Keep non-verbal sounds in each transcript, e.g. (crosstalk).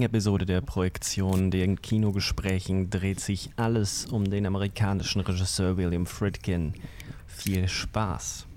Heutigen Episode der Projektion, den Kinogesprächen, dreht sich alles um den amerikanischen Regisseur William Friedkin. Viel Spaß!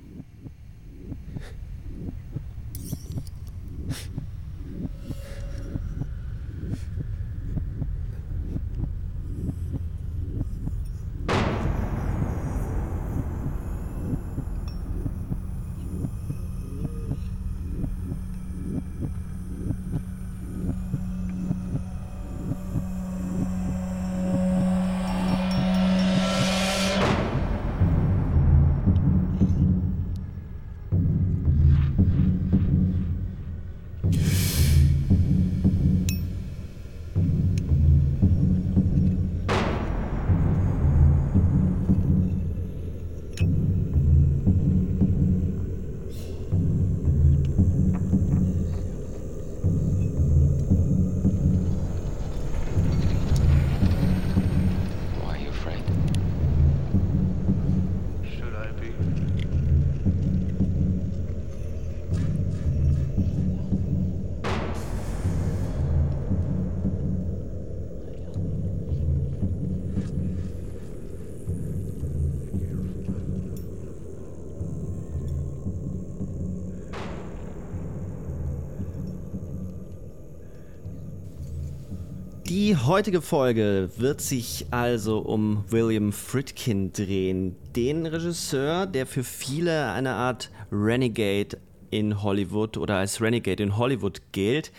Heutige Folge wird sich also um William Friedkin drehen, den Regisseur, der für viele eine Art Renegade in Hollywood oder als Renegade in Hollywood gilt.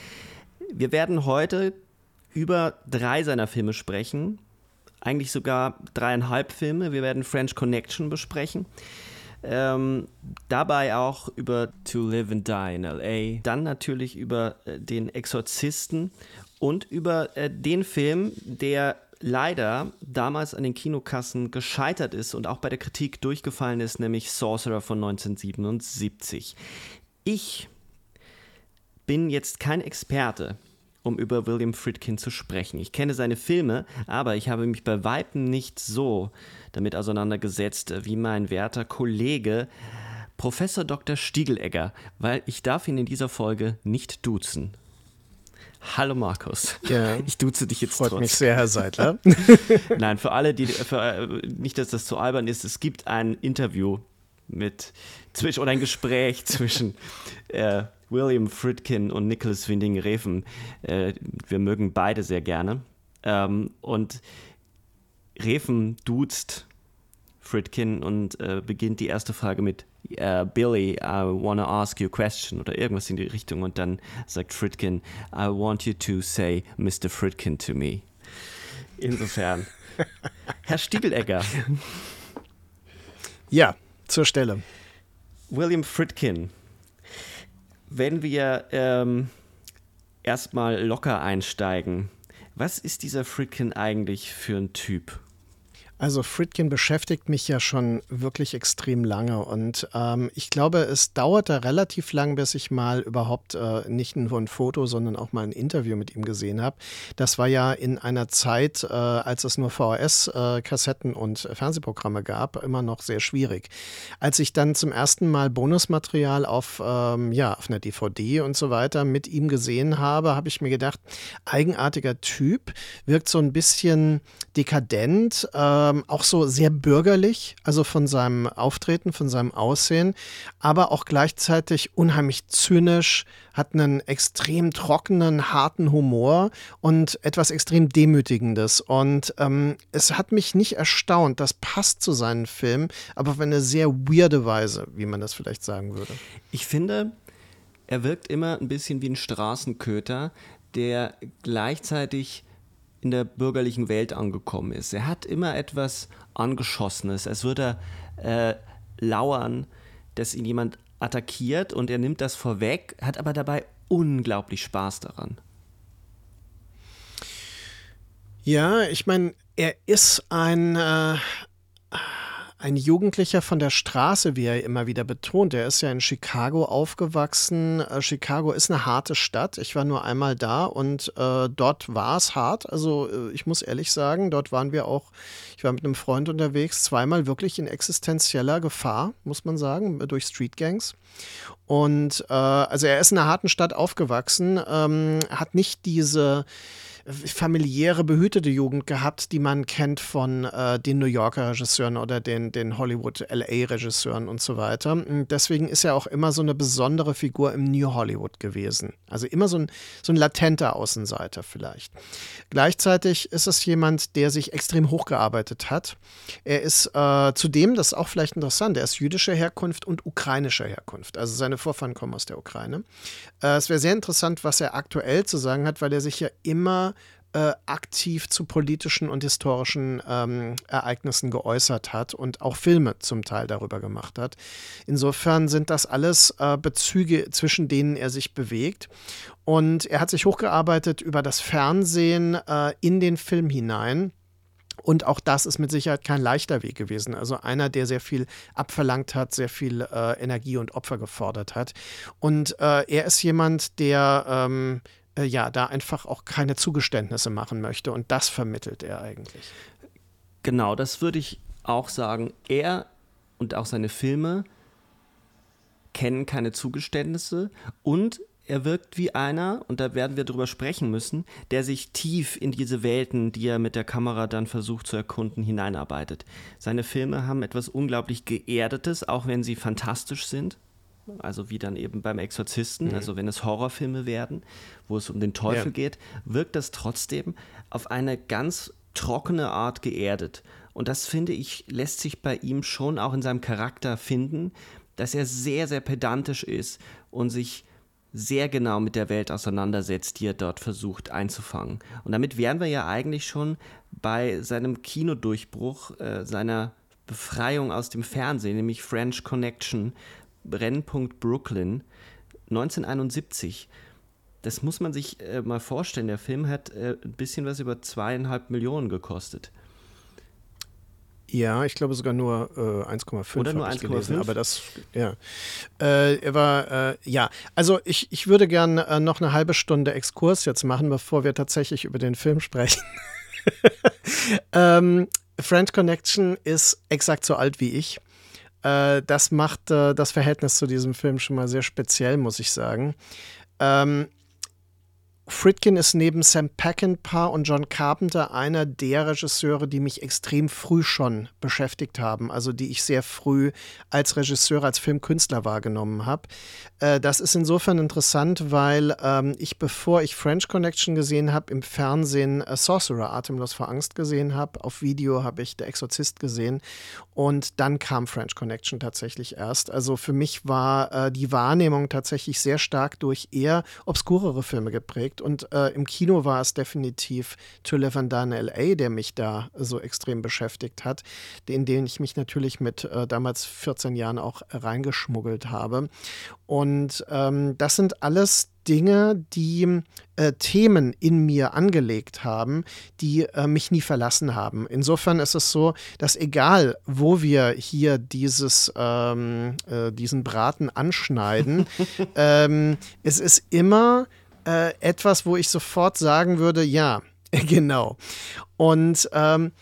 Wir werden heute über drei seiner Filme sprechen, eigentlich sogar dreieinhalb Filme. Wir werden French Connection besprechen. Ähm, dabei auch über To Live and Die in LA, dann natürlich über äh, den Exorzisten und über äh, den Film, der leider damals an den Kinokassen gescheitert ist und auch bei der Kritik durchgefallen ist, nämlich Sorcerer von 1977. Ich bin jetzt kein Experte, um über William Friedkin zu sprechen. Ich kenne seine Filme, aber ich habe mich bei Weitem nicht so damit auseinandergesetzt wie mein werter Kollege Professor Dr. Stiegelegger, weil ich darf ihn in dieser Folge nicht duzen. Hallo Markus. Ja. (laughs) Ich duze dich jetzt Freut trotzdem. mich sehr, Herr Seidler. (laughs) Nein, für alle, die für, äh, nicht, dass das zu albern ist, es gibt ein Interview mit zwischen oder ein Gespräch (laughs) zwischen äh, William Friedkin und Nicholas Winding Refn. Äh, wir mögen beide sehr gerne. Ähm, und Refn duzt Friedkin und äh, beginnt die erste Frage mit äh, Billy, I wanna ask you a question oder irgendwas in die Richtung und dann sagt Friedkin, I want you to say Mr. Friedkin to me. Insofern. (laughs) Herr Stiegelegger, Ja, zur Stelle. William Friedkin. Wenn wir ähm, erstmal locker einsteigen, was ist dieser Friedkin eigentlich für ein Typ? Also Fritkin beschäftigt mich ja schon wirklich extrem lange und ähm, ich glaube, es dauerte relativ lang, bis ich mal überhaupt äh, nicht nur ein Foto, sondern auch mal ein Interview mit ihm gesehen habe. Das war ja in einer Zeit, äh, als es nur VHS-Kassetten äh, und Fernsehprogramme gab, immer noch sehr schwierig. Als ich dann zum ersten Mal Bonusmaterial auf, ähm, ja, auf einer DVD und so weiter mit ihm gesehen habe, habe ich mir gedacht, eigenartiger Typ, wirkt so ein bisschen dekadent. Äh, ähm, auch so sehr bürgerlich, also von seinem Auftreten, von seinem Aussehen, aber auch gleichzeitig unheimlich zynisch, hat einen extrem trockenen, harten Humor und etwas extrem Demütigendes. Und ähm, es hat mich nicht erstaunt, das passt zu seinen Filmen, aber auf eine sehr weirde Weise, wie man das vielleicht sagen würde. Ich finde, er wirkt immer ein bisschen wie ein Straßenköter, der gleichzeitig in der bürgerlichen Welt angekommen ist. Er hat immer etwas Angeschossenes, als würde er äh, lauern, dass ihn jemand attackiert und er nimmt das vorweg, hat aber dabei unglaublich Spaß daran. Ja, ich meine, er ist ein, äh, ein Jugendlicher von der Straße, wie er immer wieder betont. Er ist ja in Chicago aufgewachsen. Äh, Chicago ist eine harte Stadt. Ich war nur einmal da und äh, dort war es hart. Also äh, ich muss ehrlich sagen, dort waren wir auch, ich war mit einem Freund unterwegs, zweimal wirklich in existenzieller Gefahr, muss man sagen, durch Streetgangs. Und äh, also er ist in einer harten Stadt aufgewachsen, ähm, hat nicht diese familiäre, behütete Jugend gehabt, die man kennt von äh, den New Yorker Regisseuren oder den, den Hollywood-LA-Regisseuren und so weiter. Und deswegen ist er auch immer so eine besondere Figur im New Hollywood gewesen. Also immer so ein, so ein latenter Außenseiter vielleicht. Gleichzeitig ist es jemand, der sich extrem hochgearbeitet hat. Er ist äh, zudem, das ist auch vielleicht interessant, er ist jüdischer Herkunft und ukrainischer Herkunft. Also seine Vorfahren kommen aus der Ukraine. Äh, es wäre sehr interessant, was er aktuell zu sagen hat, weil er sich ja immer äh, aktiv zu politischen und historischen ähm, Ereignissen geäußert hat und auch Filme zum Teil darüber gemacht hat. Insofern sind das alles äh, Bezüge, zwischen denen er sich bewegt. Und er hat sich hochgearbeitet über das Fernsehen äh, in den Film hinein. Und auch das ist mit Sicherheit kein leichter Weg gewesen. Also einer, der sehr viel abverlangt hat, sehr viel äh, Energie und Opfer gefordert hat. Und äh, er ist jemand, der ähm, äh, ja, da einfach auch keine Zugeständnisse machen möchte. Und das vermittelt er eigentlich. Genau, das würde ich auch sagen. Er und auch seine Filme kennen keine Zugeständnisse und er wirkt wie einer, und da werden wir drüber sprechen müssen, der sich tief in diese Welten, die er mit der Kamera dann versucht zu erkunden, hineinarbeitet. Seine Filme haben etwas unglaublich Geerdetes, auch wenn sie fantastisch sind also wie dann eben beim Exorzisten, mhm. also wenn es Horrorfilme werden, wo es um den Teufel ja. geht, wirkt das trotzdem auf eine ganz trockene Art geerdet. Und das finde ich, lässt sich bei ihm schon auch in seinem Charakter finden, dass er sehr, sehr pedantisch ist und sich sehr genau mit der Welt auseinandersetzt, die er dort versucht einzufangen. Und damit wären wir ja eigentlich schon bei seinem Kinodurchbruch, äh, seiner Befreiung aus dem Fernsehen, nämlich French Connection, Brennpunkt Brooklyn 1971. Das muss man sich äh, mal vorstellen. Der Film hat äh, ein bisschen was über zweieinhalb Millionen gekostet. Ja, ich glaube sogar nur äh, 1,5. Oder nur 1,5. Aber das, ja. Äh, er war, äh, ja. Also ich, ich würde gerne äh, noch eine halbe Stunde Exkurs jetzt machen, bevor wir tatsächlich über den Film sprechen. (laughs) ähm, French Connection ist exakt so alt wie ich. Äh, das macht äh, das Verhältnis zu diesem Film schon mal sehr speziell, muss ich sagen. Ähm, Fritkin ist neben Sam Peckinpah und John Carpenter einer der Regisseure, die mich extrem früh schon beschäftigt haben, also die ich sehr früh als Regisseur, als Filmkünstler wahrgenommen habe. Äh, das ist insofern interessant, weil ähm, ich, bevor ich French Connection gesehen habe, im Fernsehen äh, Sorcerer, Atemlos vor Angst gesehen habe. Auf Video habe ich Der Exorzist gesehen und dann kam French Connection tatsächlich erst. Also für mich war äh, die Wahrnehmung tatsächlich sehr stark durch eher obskurere Filme geprägt beschäftigt und äh, im Kino war es definitiv To Live and Die in L.A., der mich da so extrem beschäftigt hat, in den ich mich natürlich mit äh, damals 14 Jahren auch reingeschmuggelt habe. Und ähm, das sind alles Dinge, die äh, Themen in mir angelegt haben, die äh, mich nie verlassen haben. Insofern ist es so, dass egal, wo wir hier dieses, ähm, äh, diesen Braten anschneiden, (laughs) ähm, es ist immer äh, etwas, wo ich sofort sagen würde, ja, (laughs) genau. Und ähm,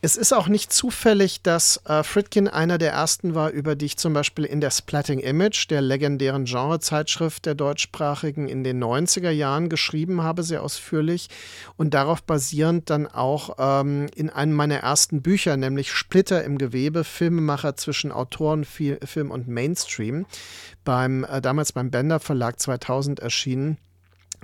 es ist auch nicht zufällig, dass äh, Fritkin einer der ersten war, über die ich zum Beispiel in der Splatting Image, der legendären Genrezeitschrift der deutschsprachigen, in den 90er Jahren geschrieben habe, sehr ausführlich und darauf basierend dann auch ähm, in einem meiner ersten Bücher, nämlich Splitter im Gewebe, Filmemacher zwischen Autoren, Film und Mainstream, beim, äh, damals beim Bender Verlag 2000 erschienen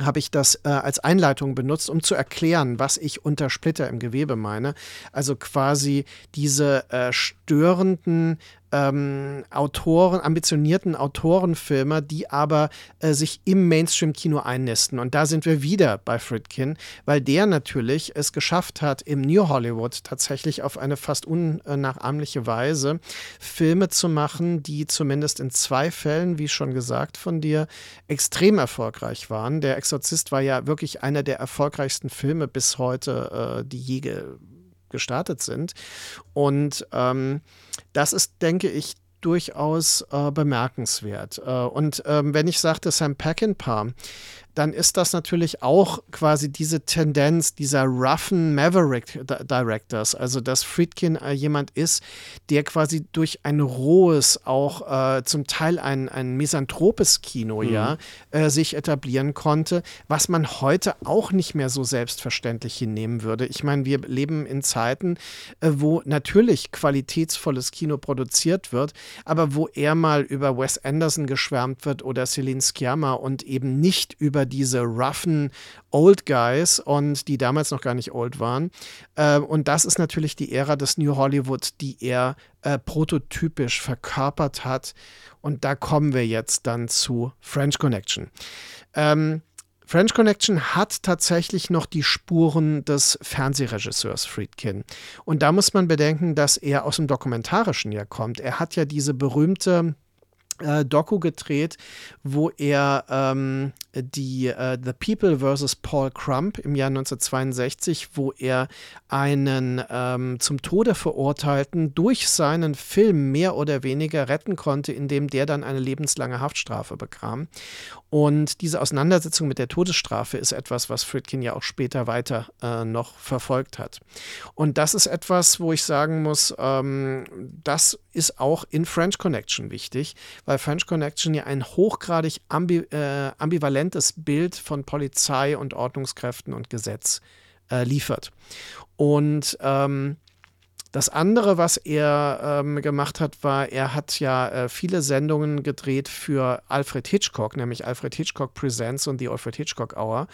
habe ich das äh, als Einleitung benutzt, um zu erklären, was ich unter Splitter im Gewebe meine. Also quasi diese äh, störenden ähm, Autoren, ambitionierten Autorenfilmer, die aber äh, sich im Mainstream-Kino einnisten. Und da sind wir wieder bei Fritkin, weil der natürlich es geschafft hat, im New Hollywood tatsächlich auf eine fast unnachahmliche Weise Filme zu machen, die zumindest in zwei Fällen, wie schon gesagt von dir, extrem erfolgreich waren. Der Exorzist war ja wirklich einer der erfolgreichsten Filme bis heute, äh, die je gestartet sind. Und ähm, das ist, denke ich, durchaus äh, bemerkenswert. Äh, und ähm, wenn ich sagte Sam Peckinpah, dann ist das natürlich auch quasi diese Tendenz dieser roughen Maverick Directors, also dass Friedkin äh, jemand ist, der quasi durch ein rohes, auch äh, zum Teil ein, ein misanthropes Kino, mhm. ja, äh, sich etablieren konnte, was man heute auch nicht mehr so selbstverständlich hinnehmen würde. Ich meine, wir leben in Zeiten, äh, wo natürlich qualitätsvolles Kino produziert wird, aber wo eher mal über Wes Anderson geschwärmt wird oder Celine Sciamma und eben nicht über diese roughen Old Guys und die damals noch gar nicht old waren. Äh, und das ist natürlich die Ära des New Hollywood, die er äh, prototypisch verkörpert hat. Und da kommen wir jetzt dann zu French Connection. Ähm, French Connection hat tatsächlich noch die Spuren des Fernsehregisseurs Friedkin. Und da muss man bedenken, dass er aus dem Dokumentarischen ja kommt. Er hat ja diese berühmte äh, Doku gedreht, wo er ähm, die äh, The People vs. Paul Crump im Jahr 1962, wo er einen ähm, zum Tode verurteilten durch seinen Film mehr oder weniger retten konnte, indem der dann eine lebenslange Haftstrafe bekam. Und diese Auseinandersetzung mit der Todesstrafe ist etwas, was Friedkin ja auch später weiter äh, noch verfolgt hat. Und das ist etwas, wo ich sagen muss, ähm, das ist auch in French Connection wichtig, weil French Connection ja ein hochgradig ambi äh, ambivalentes Bild von Polizei und Ordnungskräften und Gesetz äh, liefert. Und ähm, das andere, was er ähm, gemacht hat, war, er hat ja äh, viele Sendungen gedreht für Alfred Hitchcock, nämlich Alfred Hitchcock Presents und die Alfred Hitchcock Hour.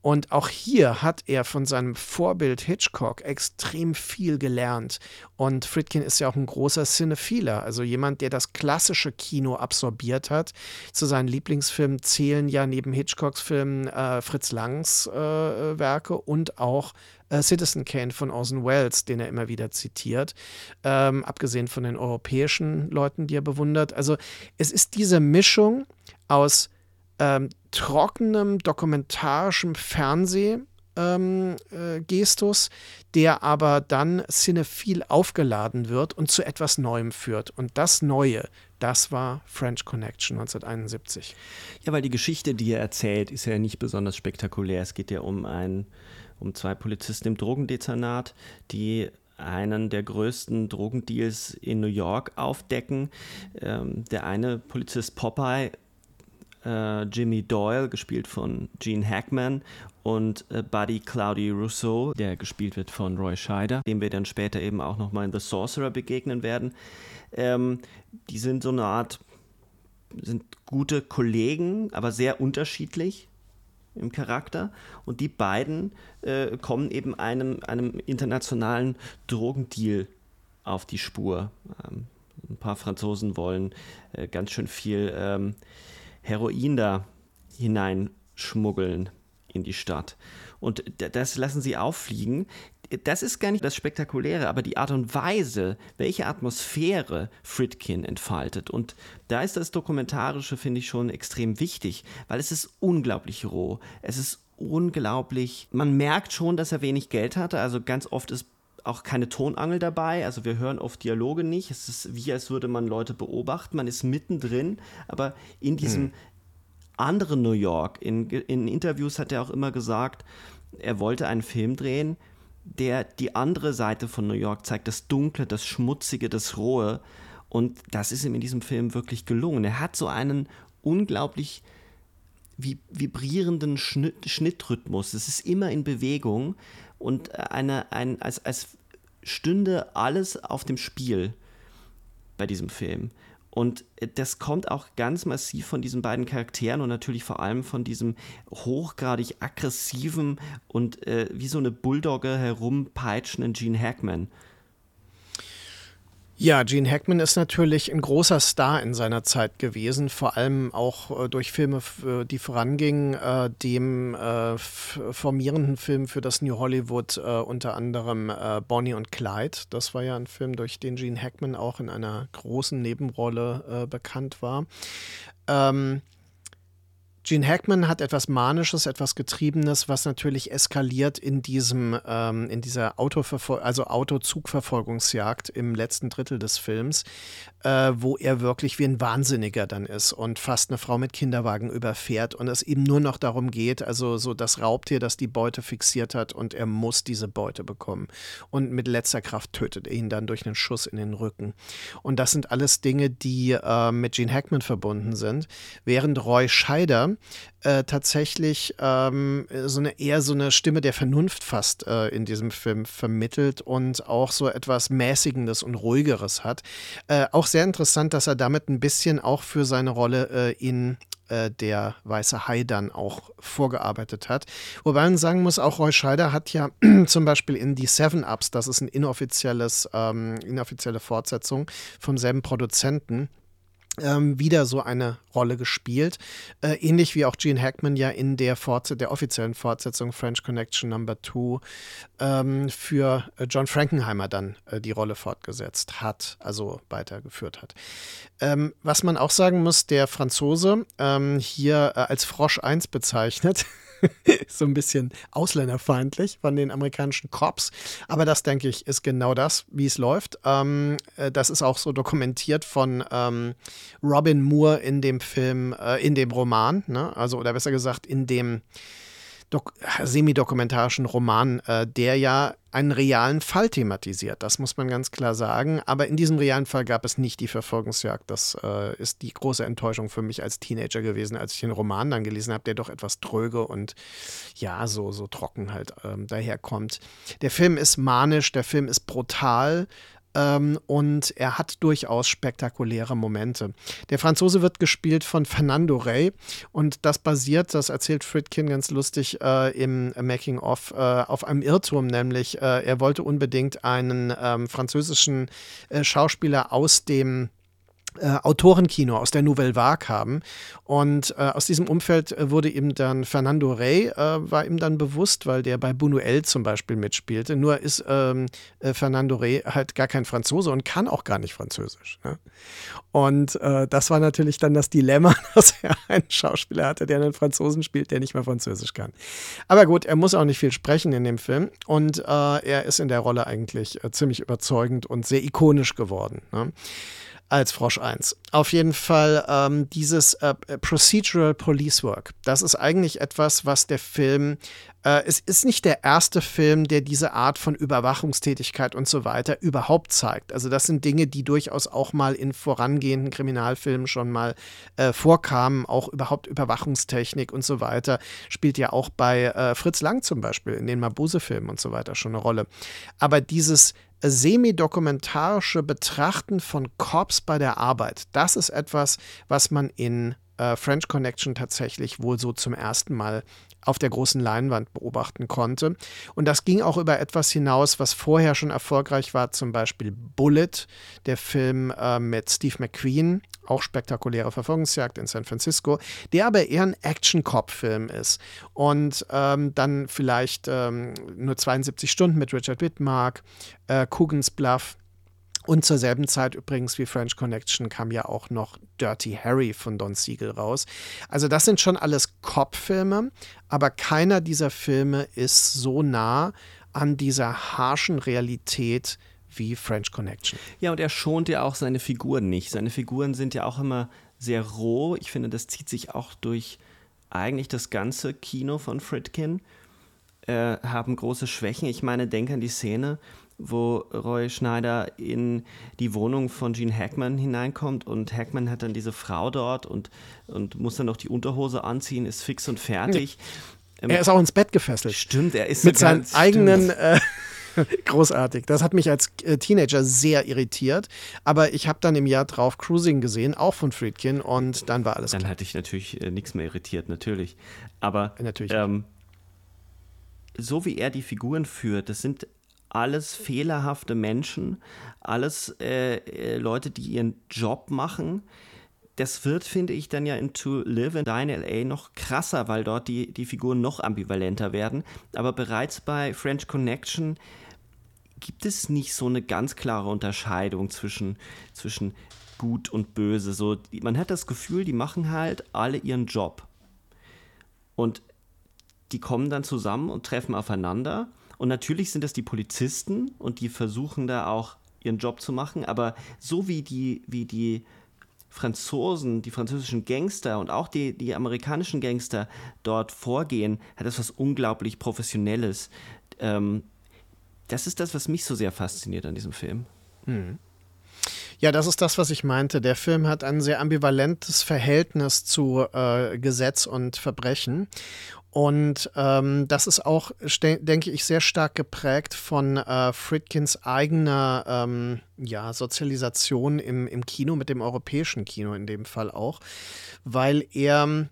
Und auch hier hat er von seinem Vorbild Hitchcock extrem viel gelernt. Und Friedkin ist ja auch ein großer Cinephiler, also jemand, der das klassische Kino absorbiert hat. Zu seinen Lieblingsfilmen zählen ja neben Hitchcocks Filmen äh, Fritz Langs äh, Werke und auch äh, Citizen Kane von Orson Welles, den er immer wieder zitiert, ähm, abgesehen von den europäischen Leuten, die er bewundert. Also es ist diese Mischung aus ähm, trockenem dokumentarischem Fernsehen, ähm, äh, der aber dann cinephil aufgeladen wird und zu etwas Neuem führt. Und das Neue, das war French Connection 1971. Ja, weil die Geschichte, die er erzählt, ist ja nicht besonders spektakulär. Es geht ja um ein um zwei Polizisten im Drogendezernat, die einen der größten Drogendeals in New York aufdecken. Ähm, der eine Polizist Popeye, äh, Jimmy Doyle, gespielt von Gene Hackman, und äh, Buddy Cloudy Rousseau, der gespielt wird von Roy Scheider, dem wir dann später eben auch nochmal in The Sorcerer begegnen werden. Ähm, die sind so eine Art, sind gute Kollegen, aber sehr unterschiedlich im Charakter. Und die beiden äh, kommen eben einem, einem internationalen Drogendeal auf die Spur. Ähm, ein paar Franzosen wollen äh, ganz schön viel ähm, Heroin da hineinschmuggeln in die Stadt. Und das lassen sie auffliegen. Das ist gar nicht das Spektakuläre, aber die Art und Weise, welche Atmosphäre Fritkin entfaltet. Und da ist das Dokumentarische, finde ich, schon extrem wichtig, weil es ist unglaublich roh. Es ist unglaublich. Man merkt schon, dass er wenig Geld hatte. Also ganz oft ist auch keine Tonangel dabei. Also wir hören oft Dialoge nicht. Es ist wie, als würde man Leute beobachten. Man ist mittendrin, aber in diesem hm. anderen New York. In, in Interviews hat er auch immer gesagt, er wollte einen Film drehen, der die andere Seite von New York zeigt, das Dunkle, das Schmutzige, das Rohe. Und das ist ihm in diesem Film wirklich gelungen. Er hat so einen unglaublich vibrierenden Schnitt, Schnittrhythmus. Es ist immer in Bewegung und eine, ein, als, als stünde alles auf dem Spiel bei diesem Film. Und das kommt auch ganz massiv von diesen beiden Charakteren und natürlich vor allem von diesem hochgradig aggressiven und äh, wie so eine Bulldogge herumpeitschenden Gene Hackman. Ja, Gene Hackman ist natürlich ein großer Star in seiner Zeit gewesen, vor allem auch äh, durch Filme, äh, die vorangingen, äh, dem äh, formierenden Film für das New Hollywood, äh, unter anderem äh, Bonnie und Clyde. Das war ja ein Film, durch den Gene Hackman auch in einer großen Nebenrolle bekannt war. Ähm, Gene Hackman hat etwas Manisches, etwas Getriebenes, was natürlich eskaliert in diesem, ähm, in dieser Autoverfol also Autozugverfolgungsjagd im letzten Drittel des Films, äh, wo er wirklich wie ein Wahnsinniger dann ist und fast eine Frau mit Kinderwagen überfährt und es ihm nur noch darum geht, also so das Raubtier, das die Beute fixiert hat und er muss diese Beute bekommen. Und mit letzter Kraft tötet er ihn dann durch einen Schuss in den Rücken. Und das sind alles Dinge, die äh, mit Gene Hackman verbunden sind, während Roy Scheider äh, tatsächlich ähm, so eine eher so eine Stimme der Vernunft fast äh, in diesem Film vermittelt und auch so etwas Mäßigendes und Ruhigeres hat. Äh, auch sehr interessant, dass er damit ein bisschen auch für seine Rolle äh, in äh, der Weiße Hai dann auch vorgearbeitet hat. Wobei man sagen muss, auch Roy Scheider hat ja (clears throat) zum Beispiel in die Seven Ups, das ist ein inoffizielles, ähm, inoffizielle Fortsetzung vom selben Produzenten, ähm, wieder so eine Rolle gespielt. Äh, ähnlich wie auch Gene Hackman ja in der, Fortse der offiziellen Fortsetzung French Connection Number 2 ähm, für äh, John Frankenheimer dann äh, die Rolle fortgesetzt hat, also weitergeführt hat. Ähm, was man auch sagen muss, der Franzose ähm, hier äh, als Frosch 1 bezeichnet, (laughs) (laughs) so ein bisschen ausländerfeindlich von den amerikanischen Cops. Aber das, denke ich, ist genau das, wie es läuft. Ähm, äh, das ist auch so dokumentiert von ähm, Robin Moore in dem Film, äh, in dem Roman, ne? also oder besser gesagt in dem semi-dokumentarischen Roman, äh, der ja einen realen Fall thematisiert. Das muss man ganz klar sagen. Aber in diesem realen Fall gab es nicht die Verfolgungsjagd. Das äh, ist die große Enttäuschung für mich als Teenager gewesen, als ich den Roman dann gelesen habe, der doch etwas dröge und ja, so, so trocken halt ähm, daherkommt. Der Film ist manisch, der Film ist brutal. Ähm, und er hat durchaus spektakuläre Momente. Der Franzose wird gespielt von Fernando Rey und das basiert, das erzählt Fritkin ganz lustig äh, im Making of, äh, auf einem Irrtum, nämlich äh, er wollte unbedingt einen ähm, französischen äh, Schauspieler aus dem äh, Autorenkino aus der Nouvelle Vague haben. Und äh, aus diesem Umfeld äh, wurde ihm dann Fernando Rey, äh, war ihm dann bewusst, weil der bei Buñuel zum Beispiel mitspielte. Nur ist ähm, äh, Fernando Rey halt gar kein Franzose und kann auch gar nicht Französisch. Ne? Und das war natürlich dann das Dilemma, (laughs) dass er einen Schauspieler hatte, der einen Franzosen spielt, der nicht mehr Französisch kann. Aber gut, er muss auch nicht viel sprechen in dem Film. Und er ist in der Rolle eigentlich ziemlich überzeugend und sehr ikonisch geworden. Ne? Als Frosch 1. Auf jeden Fall ähm, dieses äh, Procedural Police Work. Das ist eigentlich etwas, was der Film, äh, es ist nicht der erste Film, der diese Art von Überwachungstätigkeit und so weiter überhaupt zeigt. Also das sind Dinge, die durchaus auch mal in vorangehenden Kriminalfilmen schon mal äh, vorkamen. Auch überhaupt Überwachungstechnik und so weiter spielt ja auch bei äh, Fritz Lang zum Beispiel in den Mabuse-Filmen und so weiter schon eine Rolle. Aber dieses semi-dokumentarische Betrachten von Cops bei der Arbeit, das ist etwas, was man in äh, French Connection tatsächlich wohl so zum ersten Mal auf der großen Leinwand beobachten konnte. Und das ging auch über etwas hinaus, was vorher schon erfolgreich war, zum Beispiel Bullet, der Film äh, mit Steve McQueen, auch spektakuläre Verfolgungsjagd in San Francisco, der aber eher ein Action-Cop-Film ist. Und ähm, dann vielleicht ähm, nur 72 Stunden mit Richard Widmark, äh, Coogan's Bluff und zur selben Zeit übrigens wie French Connection kam ja auch noch Dirty Harry von Don Siegel raus. Also das sind schon alles Cop-Filme, aber keiner dieser Filme ist so nah an dieser harschen Realität wie French Connection. Ja, und er schont ja auch seine Figuren nicht. Seine Figuren sind ja auch immer sehr roh. Ich finde, das zieht sich auch durch eigentlich das ganze Kino von Fritkin. Äh, haben große Schwächen. Ich meine, denke an die Szene, wo Roy Schneider in die Wohnung von Gene Hackman hineinkommt und Hackman hat dann diese Frau dort und, und muss dann noch die Unterhose anziehen, ist fix und fertig. Ähm, (laughs) er ist auch ins Bett gefesselt. Stimmt, er ist mit seinen eigenen. Äh, (laughs) großartig. Das hat mich als äh, Teenager sehr irritiert. Aber ich habe dann im Jahr drauf Cruising gesehen, auch von Friedkin, und dann war alles. Dann klar. hatte ich natürlich äh, nichts mehr irritiert, natürlich. Aber natürlich. Ähm, so wie er die Figuren führt, das sind alles fehlerhafte Menschen, alles äh, äh, Leute, die ihren Job machen. Das wird, finde ich, dann ja in To Live and Die in LA noch krasser, weil dort die, die Figuren noch ambivalenter werden. Aber bereits bei French Connection gibt es nicht so eine ganz klare Unterscheidung zwischen, zwischen gut und böse. So, man hat das Gefühl, die machen halt alle ihren Job. Und die kommen dann zusammen und treffen aufeinander und natürlich sind das die Polizisten und die versuchen da auch ihren Job zu machen, aber so wie die, wie die Franzosen, die französischen Gangster und auch die, die amerikanischen Gangster dort vorgehen, hat das was unglaublich Professionelles. Ähm, das ist das, was mich so sehr fasziniert an diesem Film. Hm. Ja, das ist das, was ich meinte. Der Film hat ein sehr ambivalentes Verhältnis zu äh, Gesetz und Verbrechen. Und ähm, das ist auch, denke ich, sehr stark geprägt von äh, Fritkins eigener ähm, ja, Sozialisation im, im Kino, mit dem europäischen Kino in dem Fall auch, weil er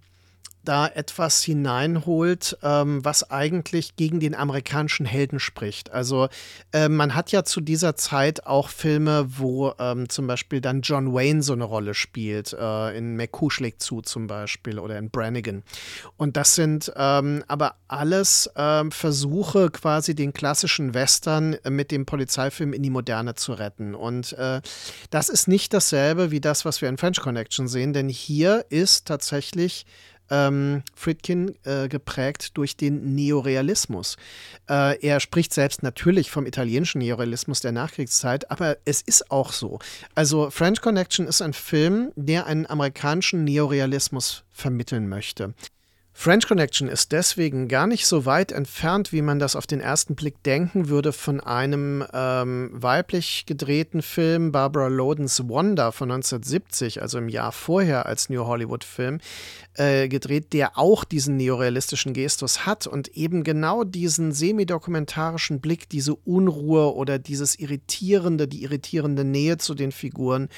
da etwas hineinholt, ähm, was eigentlich gegen den amerikanischen Helden spricht. Also äh, man hat ja zu dieser Zeit auch Filme, wo ähm, zum Beispiel dann John Wayne so eine Rolle spielt, äh, in McCoo schlägt zu zum Beispiel oder in Brannigan. Und das sind ähm, aber alles ähm, Versuche, quasi den klassischen Western mit dem Polizeifilm in die Moderne zu retten. Und äh, das ist nicht dasselbe wie das, was wir in French Connection sehen, denn hier ist tatsächlich ähm, Friedkin äh, geprägt durch den Neorealismus. Äh, er spricht selbst natürlich vom italienischen Neorealismus der Nachkriegszeit, aber es ist auch so. Also French Connection ist ein Film, der einen amerikanischen Neorealismus vermitteln möchte. French Connection ist deswegen gar nicht so weit entfernt, wie man das auf den ersten Blick denken würde, von einem ähm, weiblich gedrehten Film Barbara Lodens Wanda von 1970, also im Jahr vorher als New Hollywood-Film, äh, gedreht, der auch diesen neorealistischen Gestus hat und eben genau diesen semidokumentarischen Blick, diese Unruhe oder dieses irritierende, die irritierende Nähe zu den Figuren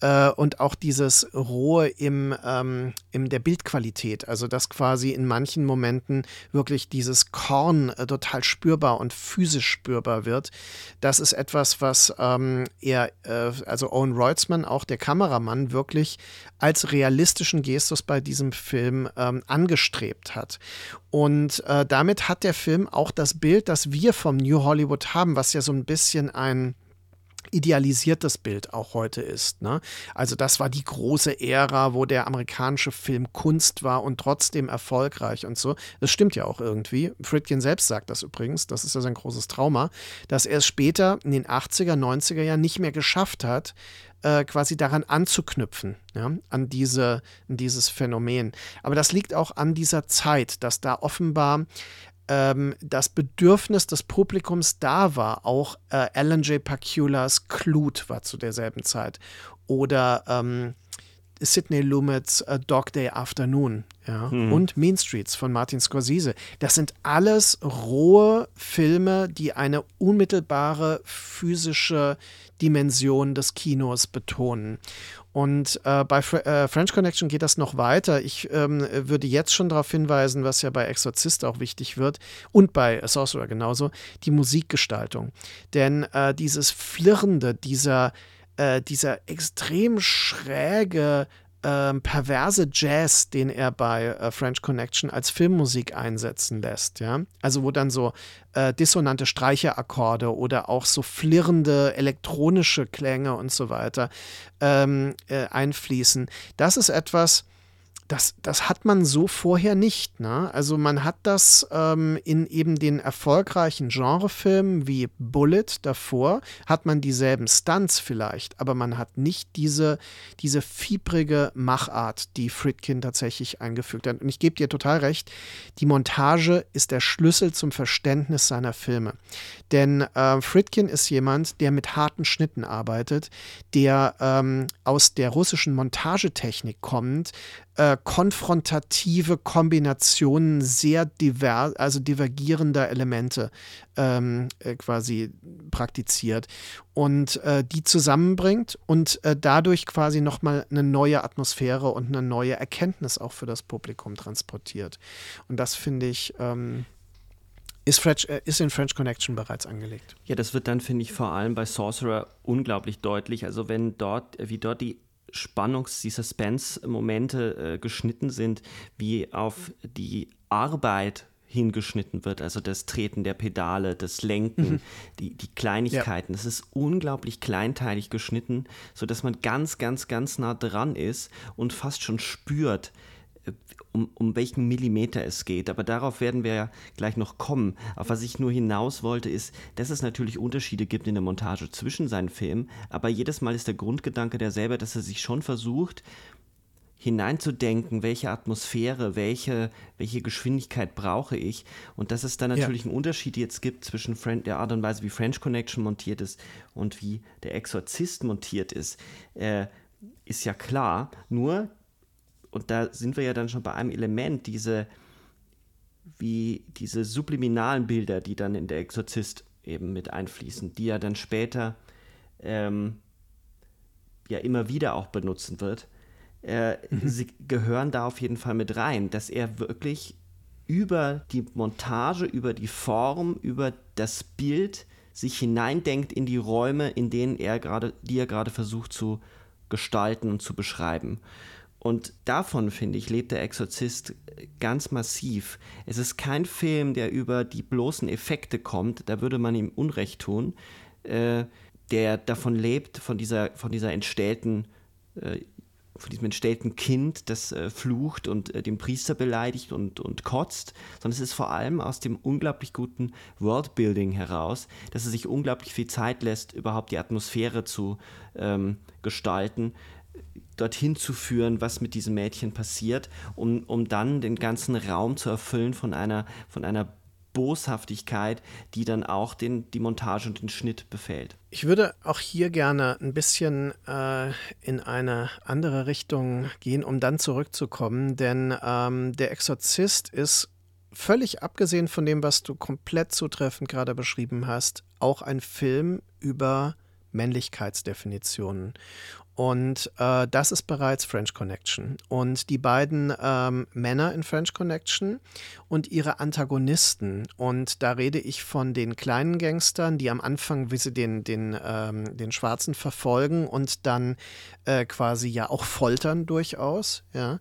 äh, und auch dieses Rohe im, ähm, in der Bildqualität, also das quasi quasi in manchen Momenten wirklich dieses Korn äh, total spürbar und physisch spürbar wird. Das ist etwas, was ähm, er, äh, also Owen Reutzmann, auch der Kameramann, wirklich als realistischen Gestus bei diesem Film ähm, angestrebt hat. Und äh, damit hat der Film auch das Bild, das wir vom New Hollywood haben, was ja so ein bisschen ein idealisiertes Bild auch heute ist. Ne? Also das war die große Ära, wo der amerikanische Film Kunst war und trotzdem erfolgreich und so. Das stimmt ja auch irgendwie. Fritkin selbst sagt das übrigens, das ist ja sein großes Trauma, dass er es später in den 80er, 90er Jahren nicht mehr geschafft hat, äh, quasi daran anzuknüpfen, ja, an, diese, an dieses Phänomen. Aber das liegt auch an dieser Zeit, dass da offenbar ähm, das Bedürfnis des Publikums da war. Auch äh, Alan J. Paculas Clute war zu derselben Zeit. Oder ähm, Sidney Lumets äh, Dog Day Afternoon ja, und Mean Streets von Martin Scorsese. Das sind alles rohe Filme, die eine unmittelbare physische Dimension des Kinos betonen. Und äh, bei Fr äh, French Connection geht das noch weiter. Ich ähm, würde jetzt schon darauf hinweisen, was ja bei Exorzist auch wichtig wird und bei Sorcerer genauso, die Musikgestaltung. Denn äh, dieses Flirrende, dieser, äh, dieser extrem schräge ähm, perverse Jazz, den er bei äh, French Connection als Filmmusik einsetzen lässt, ja. Also wo dann so äh, dissonante Streicherakkorde oder auch so flirrende elektronische Klänge und so weiter ähm, äh, einfließen. Das ist etwas, das, das hat man so vorher nicht. Ne? Also man hat das ähm, in eben den erfolgreichen Genrefilmen wie Bullet davor, hat man dieselben Stunts vielleicht, aber man hat nicht diese, diese fiebrige Machart, die Fritkin tatsächlich eingefügt hat. Und ich gebe dir total recht, die Montage ist der Schlüssel zum Verständnis seiner Filme. Denn äh, Fritkin ist jemand, der mit harten Schnitten arbeitet, der ähm, aus der russischen Montagetechnik kommt, äh, konfrontative Kombinationen sehr divers, also divergierender Elemente ähm, äh, quasi praktiziert und äh, die zusammenbringt und äh, dadurch quasi nochmal eine neue Atmosphäre und eine neue Erkenntnis auch für das Publikum transportiert. Und das finde ich. Ähm, ist, French, äh, ist in French Connection bereits angelegt. Ja, das wird dann, finde ich, vor allem bei Sorcerer unglaublich deutlich. Also wenn dort, wie dort die Spannungs-, die Suspense-Momente äh, geschnitten sind, wie auf die Arbeit hingeschnitten wird, also das Treten der Pedale, das Lenken, mhm. die, die Kleinigkeiten. Es ja. ist unglaublich kleinteilig geschnitten, sodass man ganz, ganz, ganz nah dran ist und fast schon spürt, um, um welchen Millimeter es geht. Aber darauf werden wir ja gleich noch kommen. Auf was ich nur hinaus wollte, ist, dass es natürlich Unterschiede gibt in der Montage zwischen seinen Filmen, aber jedes Mal ist der Grundgedanke derselbe, dass er sich schon versucht, hineinzudenken, welche Atmosphäre, welche, welche Geschwindigkeit brauche ich. Und dass es da natürlich ja. einen Unterschied jetzt gibt zwischen Fren der Art und Weise, wie French Connection montiert ist und wie der Exorzist montiert ist, äh, ist ja klar. Nur und da sind wir ja dann schon bei einem Element, diese, wie diese subliminalen Bilder, die dann in der Exorzist eben mit einfließen, die er dann später ähm, ja immer wieder auch benutzen wird, äh, mhm. sie gehören da auf jeden Fall mit rein, dass er wirklich über die Montage, über die Form, über das Bild sich hineindenkt in die Räume, in denen er gerade, die er gerade versucht zu gestalten und zu beschreiben. Und davon, finde ich, lebt der Exorzist ganz massiv. Es ist kein Film, der über die bloßen Effekte kommt, da würde man ihm Unrecht tun, äh, der davon lebt, von dieser, von dieser entstellten, äh, von diesem entstellten Kind, das äh, flucht und äh, den Priester beleidigt und, und kotzt, sondern es ist vor allem aus dem unglaublich guten Worldbuilding heraus, dass er sich unglaublich viel Zeit lässt, überhaupt die Atmosphäre zu ähm, gestalten dorthin zu führen, was mit diesem Mädchen passiert, um, um dann den ganzen Raum zu erfüllen von einer, von einer Boshaftigkeit, die dann auch den, die Montage und den Schnitt befällt. Ich würde auch hier gerne ein bisschen äh, in eine andere Richtung gehen, um dann zurückzukommen, denn ähm, der Exorzist ist völlig abgesehen von dem, was du komplett zutreffend gerade beschrieben hast, auch ein Film über Männlichkeitsdefinitionen. Und äh, das ist bereits French Connection. Und die beiden ähm, Männer in French Connection und ihre Antagonisten. Und da rede ich von den kleinen Gangstern, die am Anfang, wie sie den, den, ähm, den Schwarzen verfolgen und dann äh, quasi ja auch foltern durchaus. Ja.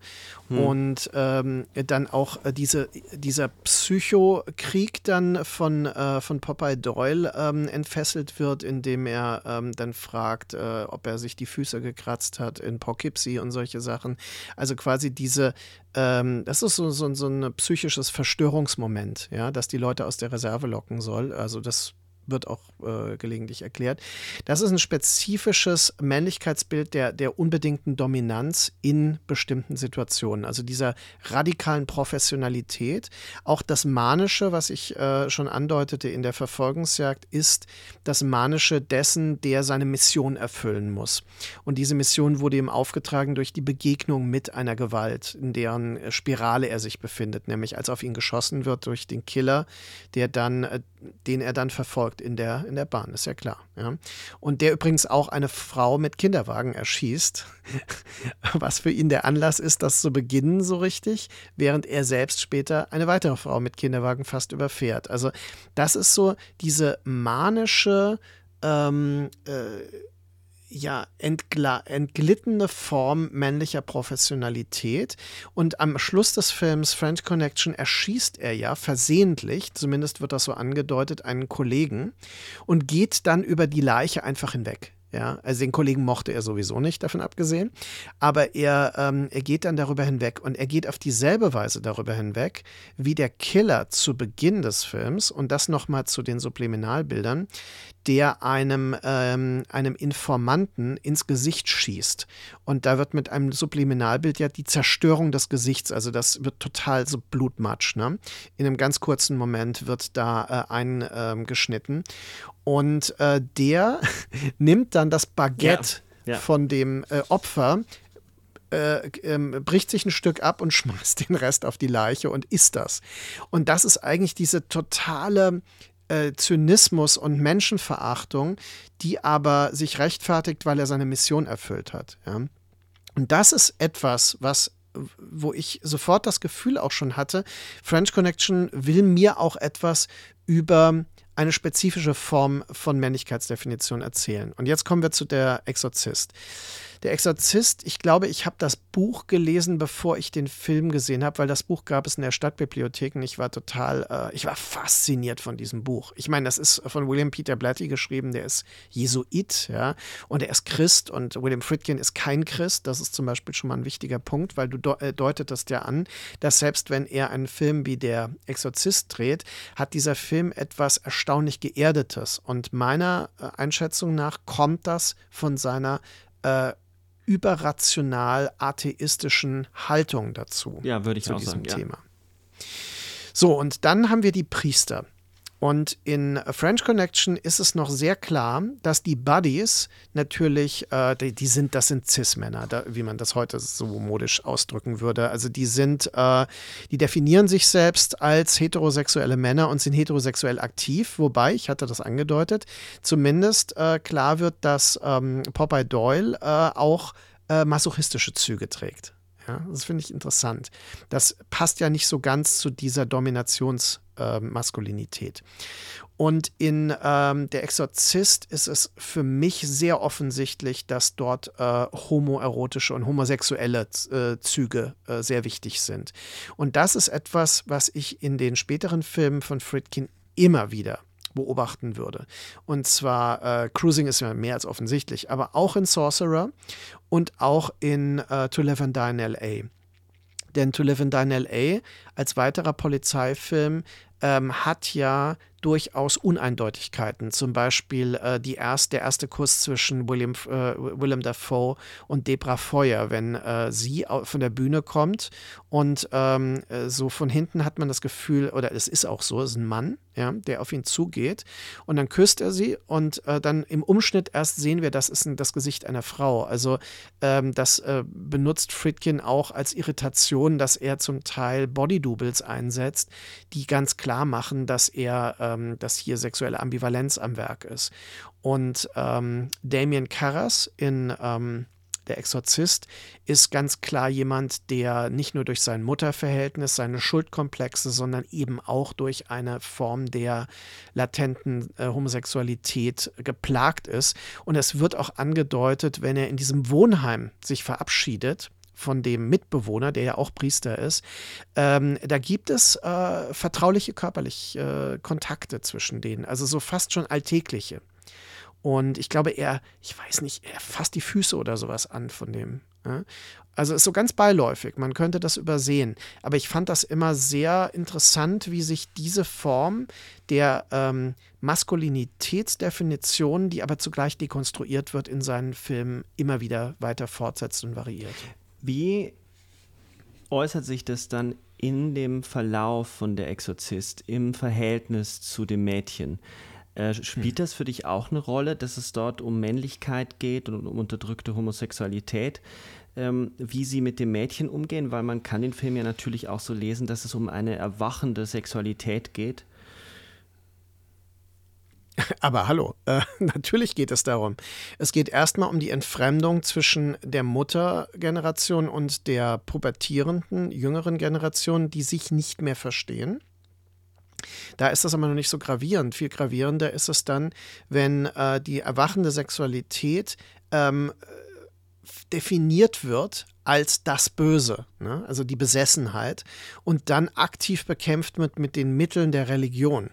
Hm. Und ähm, dann auch äh, diese, dieser Psychokrieg dann von, äh, von Popeye Doyle ähm, entfesselt wird, indem er ähm, dann fragt, äh, ob er sich die Füße gekratzt hat in Poughkeepsie und solche Sachen. Also quasi diese, ähm, das ist so, so, so ein psychisches Verstörungsmoment, ja, dass die Leute aus der Reserve locken soll. Also das wird auch äh, gelegentlich erklärt. Das ist ein spezifisches Männlichkeitsbild der, der unbedingten Dominanz in bestimmten Situationen. Also dieser radikalen Professionalität. Auch das Manische, was ich äh, schon andeutete in der Verfolgungsjagd, ist das Manische dessen, der seine Mission erfüllen muss. Und diese Mission wurde ihm aufgetragen durch die Begegnung mit einer Gewalt, in deren Spirale er sich befindet, nämlich als auf ihn geschossen wird durch den Killer, der dann, äh, den er dann verfolgt in der, in der Bahn, ist ja klar. Ja. Und der übrigens auch eine Frau mit Kinderwagen erschießt, (laughs) was für ihn der Anlass ist, das zu beginnen so richtig, während er selbst später eine weitere Frau mit Kinderwagen fast überfährt. Also das ist so diese manische ähm, äh, ja, entglittene Form männlicher Professionalität. Und am Schluss des Films French Connection erschießt er ja versehentlich, zumindest wird das so angedeutet, einen Kollegen und geht dann über die Leiche einfach hinweg. Ja, also den Kollegen mochte er sowieso nicht, davon abgesehen. Aber er, ähm, er geht dann darüber hinweg und er geht auf dieselbe Weise darüber hinweg, wie der Killer zu Beginn des Films und das nochmal zu den Subliminalbildern, der einem, ähm, einem Informanten ins Gesicht schießt. Und da wird mit einem Subliminalbild ja die Zerstörung des Gesichts, also das wird total so Blutmatsch. Ne? In einem ganz kurzen Moment wird da äh, eingeschnitten. Ähm, und äh, der (laughs) nimmt dann das Baguette ja, ja. von dem äh, Opfer, äh, ähm, bricht sich ein Stück ab und (laughs) schmeißt den Rest auf die Leiche und isst das. Und das ist eigentlich diese totale äh, Zynismus und Menschenverachtung, die aber sich rechtfertigt, weil er seine Mission erfüllt hat. Ja? Und das ist etwas, was wo ich sofort das Gefühl auch schon hatte, French Connection will mir auch etwas über eine spezifische Form von Männlichkeitsdefinition erzählen. Und jetzt kommen wir zu der Exorzist. Der Exorzist, ich glaube, ich habe das Buch gelesen, bevor ich den Film gesehen habe, weil das Buch gab es in der Stadtbibliothek und ich war total, äh, ich war fasziniert von diesem Buch. Ich meine, das ist von William Peter Blatty geschrieben, der ist Jesuit, ja, und er ist Christ und William Friedkin ist kein Christ. Das ist zum Beispiel schon mal ein wichtiger Punkt, weil du äh, deutetest ja an, dass selbst wenn er einen Film wie der Exorzist dreht, hat dieser Film etwas erstaunlich Geerdetes. Und meiner äh, Einschätzung nach kommt das von seiner äh, überrational atheistischen Haltung dazu. Ja, würde ich zu auch diesem sagen, Thema. Ja. So, und dann haben wir die Priester. Und in French Connection ist es noch sehr klar, dass die Buddies natürlich, äh, die, die, sind, das sind Cis-Männer, wie man das heute so modisch ausdrücken würde. Also die sind, äh, die definieren sich selbst als heterosexuelle Männer und sind heterosexuell aktiv, wobei, ich hatte das angedeutet, zumindest äh, klar wird, dass ähm, Popeye Doyle äh, auch äh, masochistische Züge trägt. Ja, das finde ich interessant. Das passt ja nicht so ganz zu dieser Dominationsmaskulinität. Äh, und in ähm, Der Exorzist ist es für mich sehr offensichtlich, dass dort äh, homoerotische und homosexuelle äh, Züge äh, sehr wichtig sind. Und das ist etwas, was ich in den späteren Filmen von Friedkin immer wieder beobachten würde. Und zwar, äh, Cruising ist ja mehr als offensichtlich, aber auch in Sorcerer und auch in äh, To Live and Die in L.A. Denn To Live and Die in L.A. als weiterer Polizeifilm ähm, hat ja durchaus Uneindeutigkeiten. Zum Beispiel äh, die erst, der erste Kuss zwischen William, äh, Willem Dafoe und Debra Feuer, wenn äh, sie von der Bühne kommt und ähm, äh, so von hinten hat man das Gefühl, oder es ist auch so, es ist ein Mann, ja, der auf ihn zugeht und dann küsst er sie und äh, dann im Umschnitt erst sehen wir, das ist ein, das Gesicht einer Frau. Also ähm, das äh, benutzt Friedkin auch als Irritation, dass er zum Teil Bodydoubles einsetzt, die ganz klar machen, dass er ähm, dass hier sexuelle Ambivalenz am Werk ist. Und ähm, Damien Carras in ähm, der Exorzist ist ganz klar jemand, der nicht nur durch sein Mutterverhältnis, seine Schuldkomplexe, sondern eben auch durch eine Form der latenten äh, Homosexualität geplagt ist. Und es wird auch angedeutet, wenn er in diesem Wohnheim sich verabschiedet, von dem Mitbewohner, der ja auch Priester ist. Ähm, da gibt es äh, vertrauliche körperliche äh, Kontakte zwischen denen, also so fast schon alltägliche. Und ich glaube, er, ich weiß nicht, er fasst die Füße oder sowas an von dem Ja? Also ist so ganz beiläufig, man könnte das übersehen. Aber ich fand das immer sehr interessant, wie sich diese Form der ähm, Maskulinitätsdefinition, die aber zugleich dekonstruiert wird in seinen Filmen, immer wieder weiter fortsetzt und variiert. Wie äußert sich das dann in dem Verlauf von der Exorzist im Verhältnis zu dem Mädchen? Äh, spielt hm. das für dich auch eine Rolle, dass es dort um Männlichkeit geht und um unterdrückte Homosexualität? ähm, wie sie mit dem Mädchen umgehen, weil man kann den Film ja natürlich auch so lesen, dass es um eine erwachende Sexualität geht. (laughs) Aber hallo, äh, (laughs) natürlich geht es darum. Es geht erstmal um die Entfremdung zwischen der Muttergeneration und der pubertierenden jüngeren Generation, die sich nicht mehr verstehen. Da ist das aber noch nicht so gravierend. Viel gravierender ist es dann, wenn äh, die erwachende Sexualität ähm, definiert wird als das Böse, ne? also die Besessenheit, und dann aktiv bekämpft wird mit den Mitteln der Religion.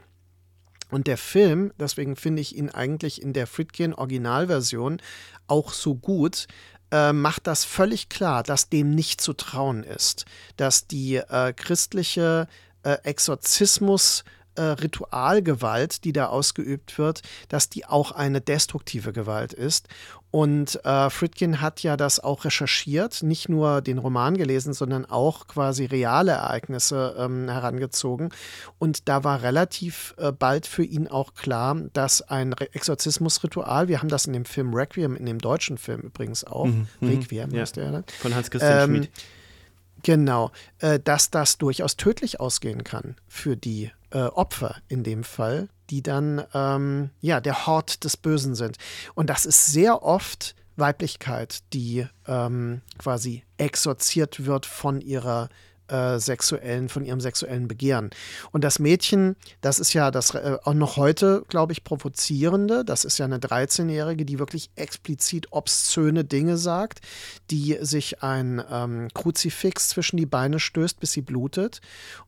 Und der Film, deswegen finde ich ihn eigentlich in der Friedkin-Originalversion auch so gut, äh, macht das völlig klar, dass dem nicht zu trauen ist, dass die äh, christliche äh, Exorzismus äh, Ritualgewalt, die da ausgeübt wird, dass die auch eine destruktive Gewalt ist. Und äh, Fritkin hat ja das auch recherchiert, nicht nur den Roman gelesen, sondern auch quasi reale Ereignisse ähm, herangezogen. Und da war relativ äh, bald für ihn auch klar, dass ein Exorzismusritual, wir haben das in dem Film Requiem, in dem deutschen Film übrigens auch, mhm, mhm. Requiem ja. heißt der dann. Von Hans-Christian ähm, Schmid. Genau, äh, dass das durchaus tödlich ausgehen kann für die äh, Opfer in dem Fall, die dann ähm, ja der Hort des Bösen sind. Und das ist sehr oft Weiblichkeit, die ähm, quasi exorziert wird von ihrer äh, sexuellen, von ihrem sexuellen Begehren. Und das Mädchen, das ist ja das äh, auch noch heute, glaube ich, provozierende. Das ist ja eine 13-Jährige, die wirklich explizit obszöne Dinge sagt, die sich ein ähm, Kruzifix zwischen die Beine stößt, bis sie blutet.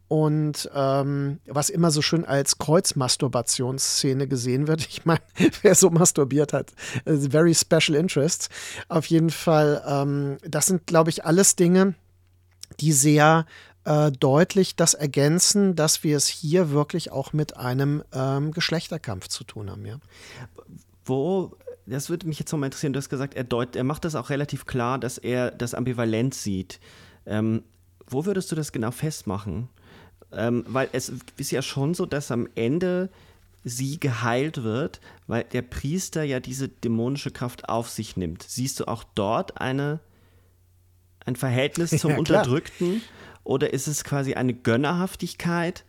Und ähm, was immer so schön als Kreuzmasturbationsszene gesehen wird. (laughs) Ich meine, wer so masturbiert hat, very special interests. Auf jeden Fall, ähm, das sind, glaube ich, alles Dinge, die sehr äh, deutlich das ergänzen, dass wir es hier wirklich auch mit einem ähm, Geschlechterkampf zu tun haben. Ja. Wo, das würde mich jetzt nochmal interessieren, du hast gesagt, er, deut, er macht das auch relativ klar, dass er das ambivalent sieht. Ähm, wo würdest du das genau festmachen? Ähm, weil es ist ja schon so, dass am Ende sie geheilt wird, weil der Priester ja diese dämonische Kraft auf sich nimmt. Siehst du auch dort eine ein Verhältnis (laughs) zum ja, Unterdrückten? Oder ist es quasi eine Gönnerhaftigkeit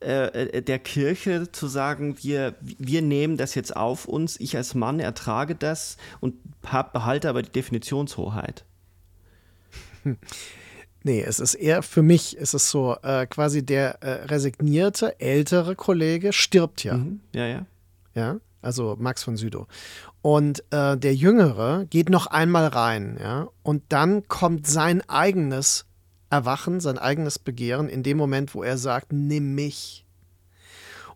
äh, äh, der Kirche zu sagen, wir, wir nehmen das jetzt auf uns, ich als Mann ertrage das und behalte aber die Definitionshoheit? (laughs) Nee, es ist eher, für mich ist es so, äh, quasi der äh, resignierte, ältere Kollege stirbt ja. Mhm. Ja, ja. Ja, also Max von Südow. Und äh, der Jüngere geht noch einmal rein, ja, und dann kommt sein eigenes Erwachen, sein eigenes Begehren in dem Moment, wo er sagt, nimm mich.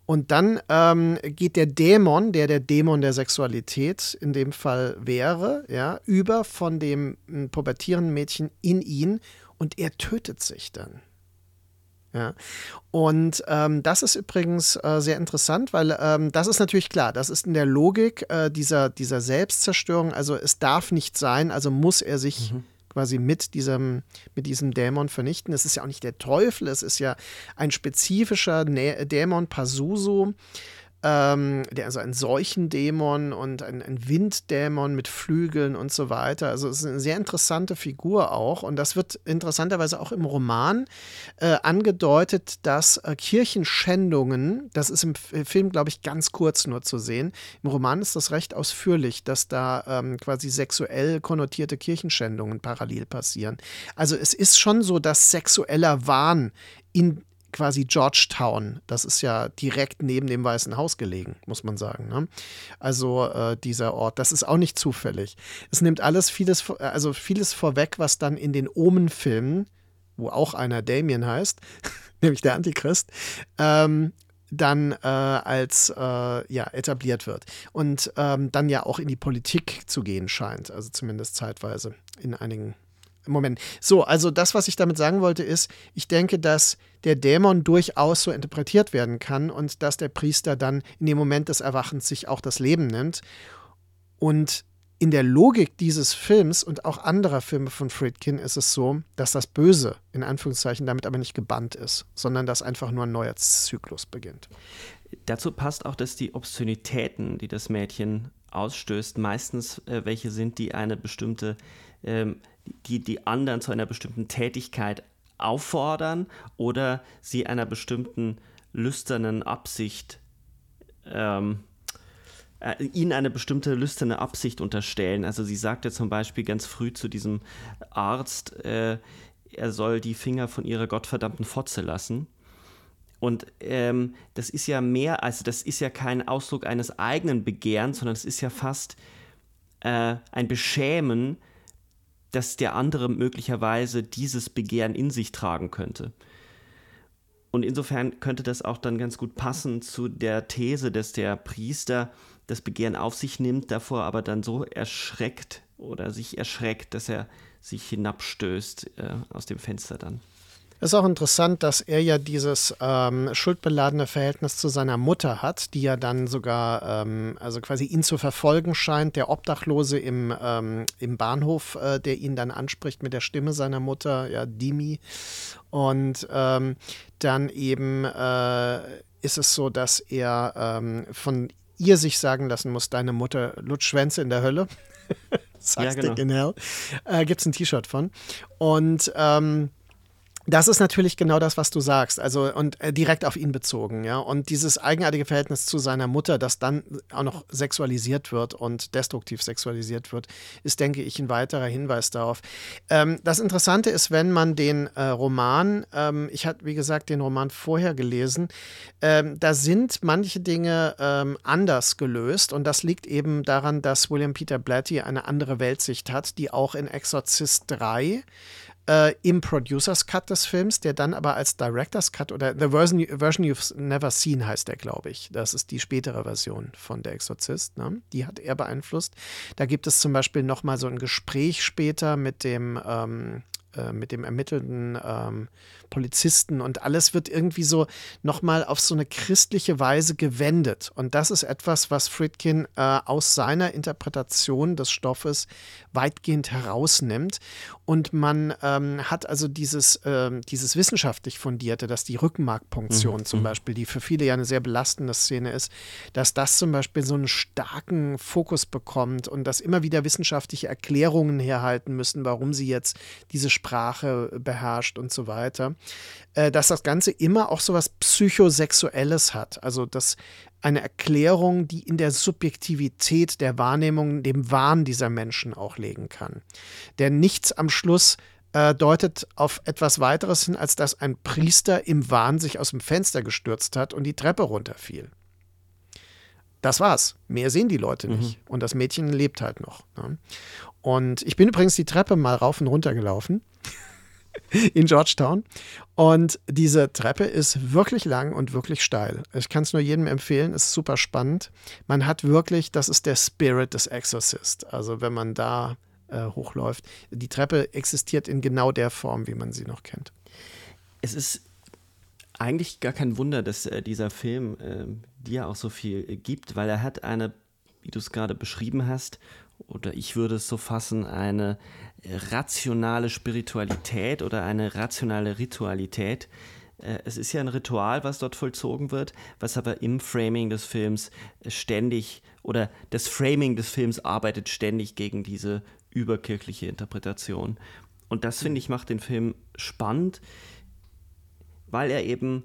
Und dann ähm, geht der Dämon, der der Dämon der Sexualität in dem Fall wäre, ja, über von dem hm, pubertierenden Mädchen in ihn und er tötet sich dann. Ja. Und ähm, das ist übrigens äh, sehr interessant, weil ähm, das ist natürlich klar, das ist in der Logik äh, dieser, dieser Selbstzerstörung, also es darf nicht sein, also muss er sich mhm. quasi mit diesem, mit diesem Dämon vernichten. Es ist ja auch nicht der Teufel, es ist ja ein spezifischer Dämon Pazuzu ähm, der also ein Seuchendämon und ein, ein, Winddämon mit Flügeln und so weiter. Also es ist eine sehr interessante Figur auch und das wird interessanterweise auch im Roman äh, angedeutet, dass äh, Kirchenschändungen, das ist im Film, glaube ich, ganz kurz nur zu sehen. Im Roman ist das recht ausführlich, dass da ähm, quasi sexuell konnotierte Kirchenschändungen parallel passieren. Also es ist schon so, dass sexueller Wahn in quasi Georgetown. Das ist ja direkt neben dem Weißen Haus gelegen, muss man sagen. Ne? Also äh, dieser Ort, das ist auch nicht zufällig. Es nimmt alles vieles, also vieles vorweg, was dann in den Omen-Filmen, wo auch einer Damien heißt, (laughs) nämlich der Antichrist, ähm, dann äh, als äh, ja, etabliert wird und ähm, dann ja auch in die Politik zu gehen scheint, also zumindest zeitweise in einigen Moment. So, also das, was ich damit sagen wollte, ist, ich denke, dass der Dämon durchaus so interpretiert werden kann und dass der Priester dann in dem Moment des Erwachens sich auch das Leben nimmt. Und in der Logik dieses Films und auch anderer Filme von Friedkin ist es so, dass das Böse in Anführungszeichen damit aber nicht gebannt ist, sondern dass einfach nur ein neuer Zyklus beginnt. Dazu passt auch, dass die Obszönitäten, die das Mädchen ausstößt, meistens äh, welche sind, die eine bestimmte, ähm, die die anderen zu einer bestimmten Tätigkeit auffordern oder sie einer bestimmten lüsternen Absicht ähm, äh, ihnen eine bestimmte lüsterne Absicht unterstellen. Also sie sagte zum Beispiel ganz früh zu diesem Arzt, äh, er soll die Finger von ihrer gottverdammten Fotze lassen. Und ähm, das ist ja mehr, also das ist ja kein Ausdruck eines eigenen Begehrens, sondern es ist ja fast äh, ein Beschämen, dass der andere möglicherweise dieses Begehren in sich tragen könnte. Und insofern könnte das auch dann ganz gut passen zu der These, dass der Priester das Begehren auf sich nimmt, davor aber dann so erschreckt oder sich erschreckt, dass er sich hinabstößt äh, aus dem Fenster dann. Es ist auch interessant, dass er ja dieses ähm, schuldbeladene Verhältnis zu seiner Mutter hat, die ja dann sogar, ähm, also quasi ihn zu verfolgen scheint, der Obdachlose im, ähm, im Bahnhof, äh, der ihn dann anspricht mit der Stimme seiner Mutter, ja, Dimi. Und ähm, dann eben äh, ist es so, dass er ähm, von ihr sich sagen lassen muss, deine Mutter lutscht Schwänze in der Hölle. (laughs) Sagst ja, genau. in hell. Äh, Gibt es ein T-Shirt von. Und ähm, das ist natürlich genau das, was du sagst, also und äh, direkt auf ihn bezogen, ja. Und dieses eigenartige Verhältnis zu seiner Mutter, das dann auch noch sexualisiert wird und destruktiv sexualisiert wird, ist, denke ich, ein weiterer Hinweis darauf. Ähm, das Interessante ist, wenn man den äh, Roman, ähm, ich hatte, wie gesagt, den Roman vorher gelesen, ähm, da sind manche Dinge ähm, anders gelöst und das liegt eben daran, dass William Peter Blatty eine andere Weltsicht hat, die auch in Exorcist 3 äh, im Producers Cut des Films, der dann aber als Director's Cut oder The Version, version You've Never Seen heißt der, glaube ich. Das ist die spätere Version von Der Exorzist. Ne? Die hat er beeinflusst. Da gibt es zum Beispiel noch mal so ein Gespräch später mit dem ähm, äh, mit dem ermittelnden ähm, Polizisten und alles wird irgendwie so nochmal auf so eine christliche Weise gewendet. Und das ist etwas, was Friedkin äh, aus seiner Interpretation des Stoffes weitgehend herausnimmt. Und man ähm, hat also dieses, ähm, dieses wissenschaftlich fundierte, dass die Rückenmarkpunktion mhm. zum mhm. Beispiel, die für viele ja eine sehr belastende Szene ist, dass das zum Beispiel so einen starken Fokus bekommt und dass immer wieder wissenschaftliche Erklärungen herhalten müssen, warum sie jetzt diese Sprache beherrscht und so weiter. Äh, dass das Ganze immer auch so was Psychosexuelles hat. Also dass eine Erklärung, die in der Subjektivität der Wahrnehmung, dem Wahn dieser Menschen auch legen kann. Der nichts am Schluss äh, deutet auf etwas weiteres hin, als dass ein Priester im Wahn sich aus dem Fenster gestürzt hat und die Treppe runterfiel. Das war's. Mehr sehen die Leute nicht. Mhm. Und das Mädchen lebt halt noch. Ne? Und ich bin übrigens die Treppe mal rauf und runter gelaufen in Georgetown. Und diese Treppe ist wirklich lang und wirklich steil. Ich kann es nur jedem empfehlen, ist super spannend. Man hat wirklich, das ist der Spirit des Exorcist. Also wenn man da äh, hochläuft. Die Treppe existiert in genau der Form, wie man sie noch kennt. Es ist eigentlich gar kein Wunder, dass äh, dieser Film äh, dir auch so viel äh, gibt, weil er hat eine, wie du es gerade beschrieben hast, oder ich würde es so fassen, eine rationale Spiritualität oder eine rationale Ritualität. Äh, es ist ja ein Ritual, was dort vollzogen wird, was aber im Framing des Films ständig oder das Framing des Films arbeitet ständig gegen diese überkirchliche Interpretation. Und das, finde ich, macht den Film spannend, weil er eben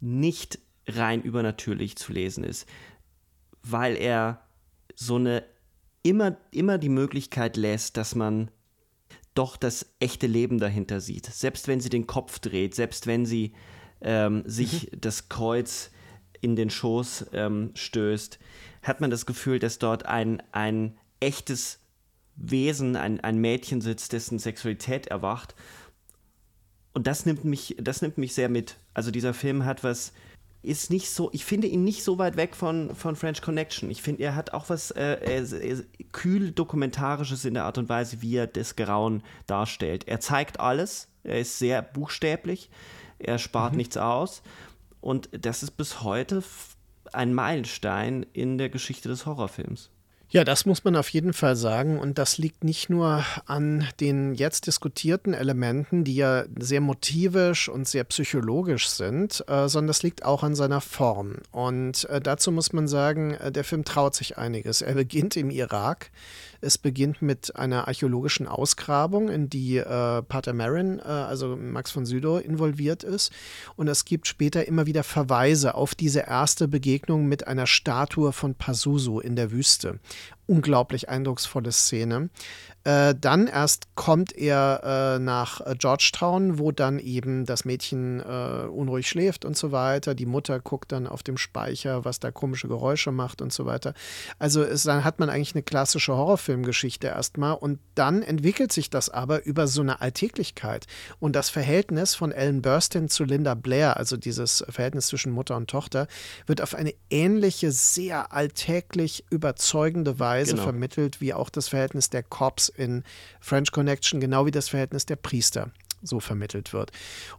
nicht rein übernatürlich zu lesen ist, weil er so eine immer, immer die Möglichkeit lässt, dass man doch das echte Leben dahinter sieht. Selbst wenn sie den Kopf dreht, selbst wenn sie ähm, sich mhm. das Kreuz in den Schoß ähm, stößt, hat man das Gefühl, dass dort ein, ein echtes Wesen, ein, ein Mädchen sitzt, dessen Sexualität erwacht. Und das nimmt mich, das nimmt mich sehr mit. Also dieser Film hat was ist nicht so, ich finde ihn nicht so weit weg von, von French Connection. Ich finde, er hat auch was äh, er, kühl dokumentarisches in der Art und Weise, wie er das Grauen darstellt. Er zeigt alles, er ist sehr buchstäblich, er spart mhm. nichts aus und das ist bis heute ein Meilenstein in der Geschichte des Horrorfilms. Ja, das muss man auf jeden Fall sagen. Und das liegt nicht nur an den jetzt diskutierten Elementen, die ja sehr motivisch und sehr psychologisch sind, äh, sondern das liegt auch an seiner Form. Und äh, dazu muss man sagen, äh, der Film traut sich einiges. Er beginnt im Irak es beginnt mit einer archäologischen Ausgrabung, in die äh, Pater Marin, äh, also Max von Sydow, involviert ist. Und es gibt später immer wieder Verweise auf diese erste Begegnung mit einer Statue von Pazuzu in der Wüste. Unglaublich eindrucksvolle Szene. Äh, dann erst kommt er äh, nach äh, Georgetown, wo dann eben das Mädchen äh, unruhig schläft und so weiter. Die Mutter guckt dann auf dem Speicher, was da komische Geräusche macht und so weiter. Also es, dann hat man eigentlich eine klassische Horrorfilmgeschichte erstmal und dann entwickelt sich das aber über so eine Alltäglichkeit und das Verhältnis von Ellen Burstyn zu Linda Blair, also dieses Verhältnis zwischen Mutter und Tochter, wird auf eine ähnliche, sehr alltäglich überzeugende Weise genau. vermittelt, wie auch das Verhältnis der Cops in French Connection, genau wie das Verhältnis der Priester so vermittelt wird.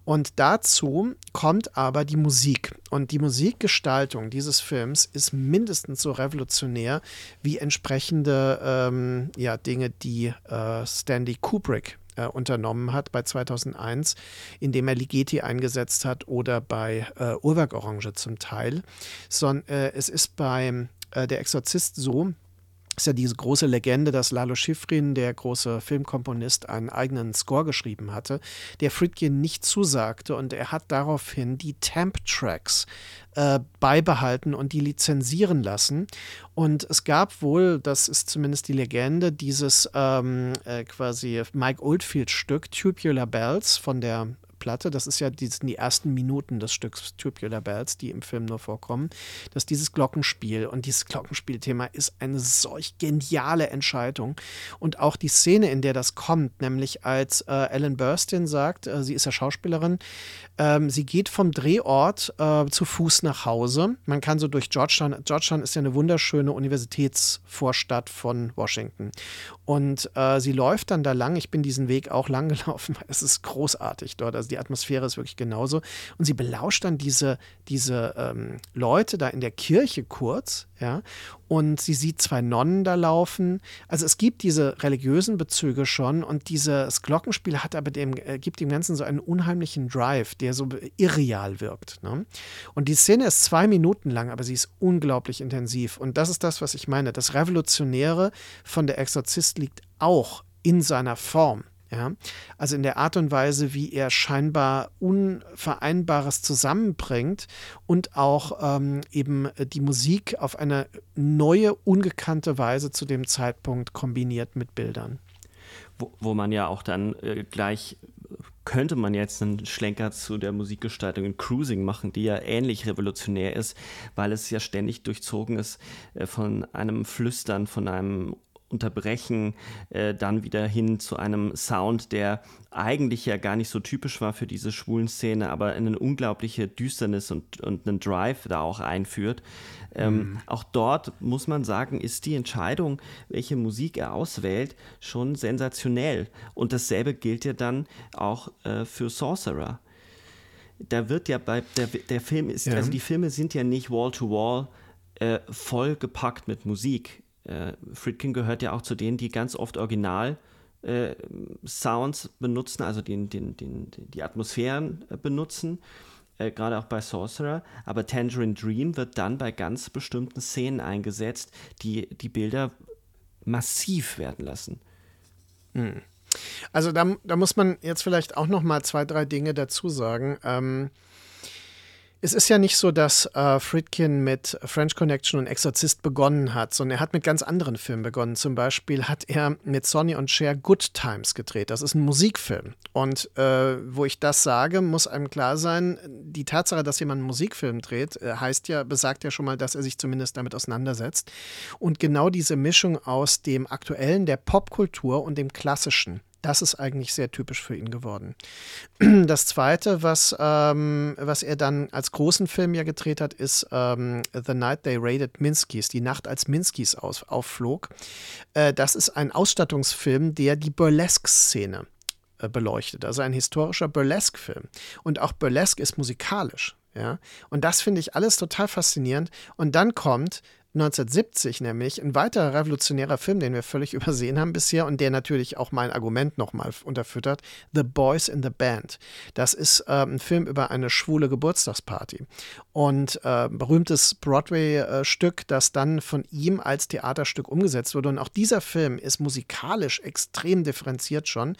Und dazu kommt aber die Musik. Und die Musikgestaltung dieses Films ist mindestens so revolutionär wie entsprechende ähm, ja, Dinge, die äh, Stanley Kubrick äh, unternommen hat bei 2001, indem er Ligeti eingesetzt hat oder bei äh, Uhrwerk Orange zum Teil. Sondern äh, es ist bei äh, Der Exorzist so, ist ja diese große Legende, dass Lalo Schifrin, der große Filmkomponist, einen eigenen Score geschrieben hatte, der Friedkin nicht zusagte und er hat daraufhin die Temp-Tracks äh, beibehalten und die lizenzieren lassen. Und es gab wohl, das ist zumindest die Legende, dieses ähm, äh, quasi Mike Oldfield-Stück Tubular Bells von der Platte, das ist ja die, die ersten Minuten des Stücks Tubular Bells, die im Film nur vorkommen, dass dieses Glockenspiel und dieses Glockenspielthema ist eine solch geniale Entscheidung. Und auch die Szene, in der das kommt, nämlich als äh, Ellen Burstyn sagt, äh, sie ist ja Schauspielerin, ähm, sie geht vom Drehort äh, zu Fuß nach Hause. Man kann so durch Georgetown, Georgetown ist ja eine wunderschöne Universitätsvorstadt von Washington. Und äh, sie läuft dann da lang. Ich bin diesen Weg auch lang (laughs) gelaufen. Es ist großartig dort. Also die Atmosphäre ist wirklich genauso. Und sie belauscht dann diese, diese ähm, Leute da in der Kirche kurz, ja, und sie sieht zwei Nonnen da laufen. Also es gibt diese religiösen Bezüge schon und dieses Glockenspiel hat aber dem, äh, gibt dem Ganzen so einen unheimlichen Drive, der so irreal wirkt. Ne? Und die Szene ist zwei Minuten lang, aber sie ist unglaublich intensiv. Und das ist das, was ich meine. Das Revolutionäre von der Exorzist liegt auch in seiner Form. Ja? Also in der Art und Weise, wie er scheinbar Unvereinbares zusammenbringt und auch ähm, eben die Musik auf eine neue, ungekannte Weise zu dem Zeitpunkt kombiniert mit Bildern. Wo, wo man ja auch dann äh, gleich könnte man jetzt einen Schlenker zu der Musikgestaltung in Cruising machen, die ja ähnlich revolutionär ist, weil es ja ständig durchzogen ist äh, von einem Flüstern, von einem unterbrechen, äh, dann wieder hin zu einem Sound, der eigentlich ja gar nicht so typisch war für diese schwulen Szene, aber eine unglaubliche Düsternis und, und einen Drive da auch einführt. Ähm, mhm. Auch dort muss man sagen, ist die Entscheidung, welche Musik er auswählt, schon sensationell. Und dasselbe gilt ja dann auch äh, für Sorcerer. Da wird ja bei der, der Film ist, ja. also die Filme sind ja nicht Wall to Wall äh, voll gepackt mit Musik äh, Friedkin gehört ja auch zu denen, die ganz oft Original äh, Sounds benutzen, also den, den, den, die Atmosphären äh, benutzen, äh, gerade auch bei Sorcerer. Aber Tangerine Dream wird dann bei ganz bestimmten Szenen eingesetzt, die die Bilder massiv werden lassen. Hm. Also da, da muss man jetzt vielleicht auch noch mal zwei, drei Dinge dazu sagen. Ähm, es ist ja nicht so, dass äh, Friedkin mit French Connection und Exorzist begonnen hat, sondern er hat mit ganz anderen Filmen begonnen. Zum Beispiel hat er mit Sonny und Cher Good Times gedreht. Das ist ein Musikfilm. Und äh, wo ich das sage, muss einem klar sein, die Tatsache, dass jemand einen Musikfilm dreht, äh, heißt ja, besagt ja schon mal, dass er sich zumindest damit auseinandersetzt. Und genau diese Mischung aus dem Aktuellen, der Popkultur und dem Klassischen Das ist eigentlich sehr typisch für ihn geworden. Das zweite, was, ähm, was er dann als großen Film ja gedreht hat, ist ähm, The Night They Raided Minskys, die Nacht als Minskys aus, aufflog. Äh, das ist ein Ausstattungsfilm, der die Burlesque-Szene äh, beleuchtet, also ein historischer Burlesque-Film. Und auch Burlesque ist musikalisch. Ja? Und das finde ich alles total faszinierend. Und dann kommt 1970 nämlich ein weiterer revolutionärer Film, den wir völlig (laughs) übersehen haben bisher und der natürlich auch mein Argument nochmal unterfüttert, The Boys in the Band. Das ist äh, ein Film über eine schwule Geburtstagsparty und äh, berühmtes Broadway-Stück, das dann von ihm als Theaterstück umgesetzt wurde. Und auch dieser Film ist musikalisch extrem differenziert schon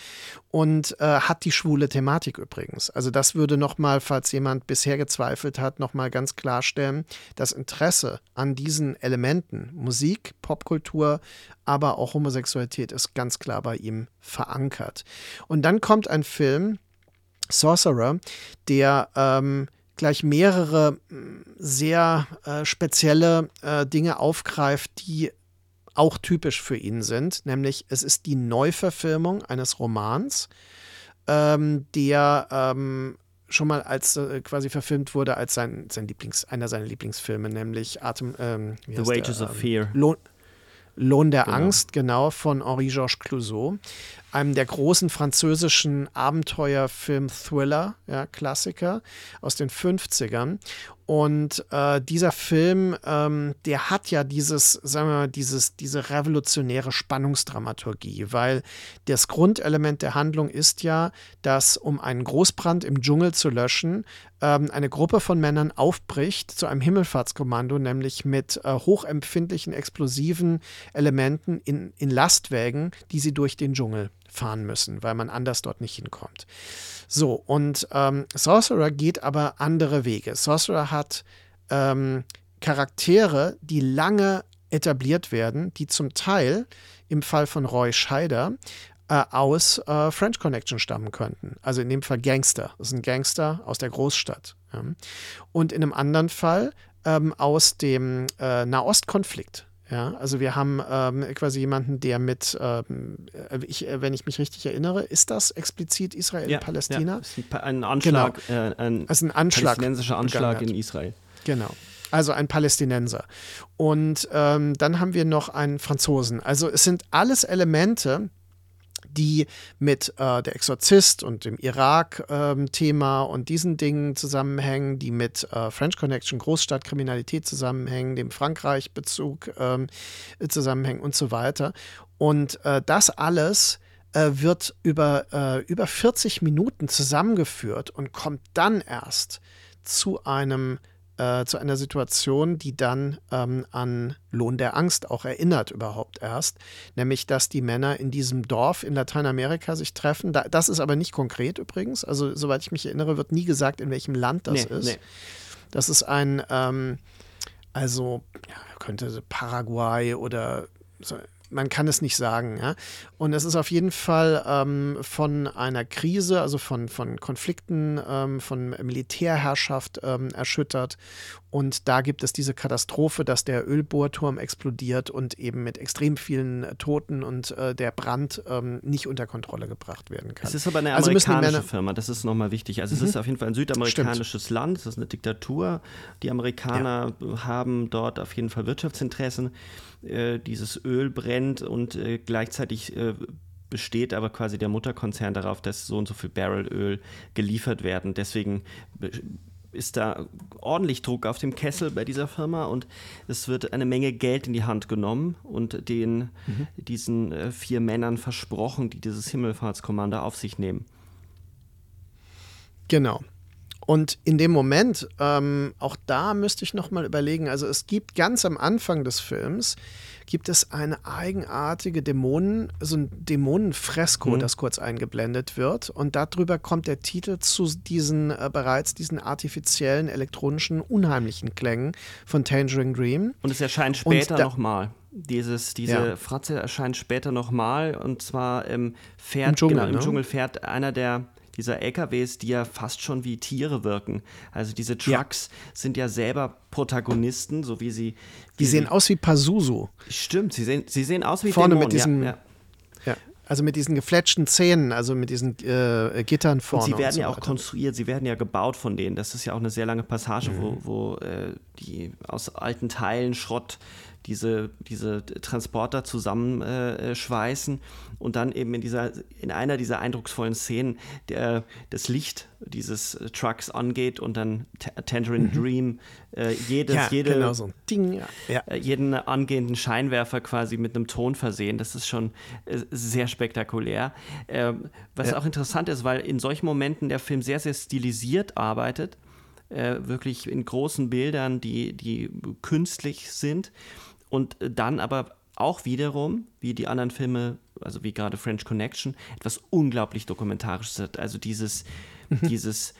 und äh, hat die schwule Thematik übrigens. Also das würde nochmal, falls jemand bisher gezweifelt hat, nochmal ganz klarstellen, das Interesse an diesen Elementen, Musik, Popkultur, aber auch Homosexualität ist ganz klar bei ihm verankert. Und dann kommt ein Film, Sorcerer, der ähm, gleich mehrere sehr äh, spezielle äh, Dinge aufgreift, die auch typisch für ihn sind, nämlich es ist die Neuverfilmung eines Romans, ähm, der ähm, schon mal als äh, quasi verfilmt wurde als sein, sein Lieblings, einer seiner Lieblingsfilme, nämlich Atem, ähm, The Wages der, of Fear. Lohn, Lohn der Genau. Angst, genau, von Henri-Georges Clouseau, einem der großen französischen Abenteuerfilm-Thriller, ja, Klassiker aus den 50ern. Und äh, dieser Film, ähm, der hat ja dieses, sagen wir mal, dieses, diese revolutionäre Spannungsdramaturgie, weil das Grundelement der Handlung ist ja, dass um einen Großbrand im Dschungel zu löschen, ähm, eine Gruppe von Männern aufbricht zu einem Himmelfahrtskommando, nämlich mit äh, hochempfindlichen explosiven Elementen in, in Lastwägen, die sie durch den Dschungel fahren müssen, weil man anders dort nicht hinkommt. So, und ähm, Sorcerer geht aber andere Wege. Sorcerer hat ähm, Charaktere, die lange etabliert werden, die zum Teil im Fall von Roy Scheider äh, aus äh, French Connection stammen könnten. Also in dem Fall Gangster. Das ist ein Gangster aus der Großstadt. Ja. Und in einem anderen Fall ähm, aus dem äh, Nahostkonflikt. Ja, also wir haben ähm, quasi jemanden, der mit, ähm, äh, ich, äh, wenn ich mich richtig erinnere, ist das explizit Israel-Palästina? Ja, ist ein, Pa- ein Anschlag, äh, ein Also ein Anschlag palästinensischer Anschlag in Israel. Genau. Also ein Palästinenser. Und ähm, dann haben wir noch einen Franzosen. Also es sind alles Elemente, die mit äh, der Exorzist und dem Irak-Thema und diesen Dingen zusammenhängen, die mit äh, French Connection, Großstadtkriminalität zusammenhängen, dem Frankreich-Bezug ähm, zusammenhängen und so weiter. Und äh, das alles äh, wird über, äh, über 40 Minuten zusammengeführt und kommt dann erst zu einem äh, zu einer Situation, die dann ähm, an Lohn der Angst auch erinnert überhaupt erst, nämlich dass die Männer in diesem Dorf in Lateinamerika sich treffen. Da, das ist aber nicht konkret übrigens, also soweit ich mich erinnere, wird nie gesagt, in welchem Land das Nee, ist. nee. Das ist ein, ähm, also ja, könnte Paraguay oder so, man kann es nicht sagen. Ja? Und es ist auf jeden Fall ähm, von einer Krise, also von, von Konflikten, ähm, von Militärherrschaft ähm, erschüttert. Und da gibt es diese Katastrophe, dass der Ölbohrturm explodiert und eben mit extrem vielen Toten und äh, der Brand ähm, nicht unter Kontrolle gebracht werden kann. Es ist aber eine Also amerikanische Männer- Mhm. Firma, das ist nochmal wichtig. Also es ist auf jeden Fall ein südamerikanisches Land, es ist eine Diktatur. Die Amerikaner haben dort auf jeden Fall Wirtschaftsinteressen. Äh, dieses Öl brennt und äh, gleichzeitig äh, besteht aber quasi der Mutterkonzern darauf, dass so und so viel Barrel Öl geliefert werden. Deswegen be- ist da ordentlich Druck auf dem Kessel bei dieser Firma und es wird eine Menge Geld in die Hand genommen und den diesen äh, vier Männern versprochen, die dieses Himmelfahrtskommando auf sich nehmen. Genau. Und in dem Moment, ähm, auch da müsste ich nochmal überlegen, also es gibt ganz am Anfang des Films, gibt es eine eigenartige Dämonen, so ein Dämonenfresko, das kurz eingeblendet wird. Und darüber kommt der Titel zu diesen äh, bereits diesen artifiziellen, elektronischen, unheimlichen Klängen von Tangerine Dream. Und es erscheint später nochmal. Dieses, diese Ja. Fratze erscheint später nochmal und zwar ähm, fährt Im Dschungel, genau, im ne? Dschungel fährt einer der dieser LKWs, die ja fast schon wie Tiere wirken. Also diese Trucks sind ja selber Protagonisten, so wie sie. Die wie sehen sie, aus wie Pazuzu. Stimmt, sie sehen, sie sehen aus wie Vorne Dämonen. mit diesem- ja, ja. Ja. Also mit diesen gefletschten Zähnen, also mit diesen äh, Gittern vorne. Und sie werden und so ja auch weiter. konstruiert, sie werden ja gebaut von denen. Das ist ja auch eine sehr lange Passage, Mhm. wo, wo äh, die aus alten Teilen Schrott diese, diese Transporter zusammenschweißen äh, schweißen und dann eben in dieser in einer dieser eindrucksvollen Szenen der, das Licht dieses äh, Trucks angeht und dann Ta- Tangerine Dream äh, jedes, Mhm. ja, jede, genau so Ding. Ja. ja. äh, jeden angehenden Scheinwerfer quasi mit einem Ton versehen. Das ist schon äh, sehr spektakulär. Ähm, was auch interessant ist, weil in solchen Momenten der Film sehr, sehr stilisiert arbeitet. Äh, wirklich in großen Bildern, die, die künstlich sind. Und äh, dann aber auch wiederum, wie die anderen Filme, also wie gerade French Connection, etwas unglaublich Dokumentarisches hat. Also dieses, dieses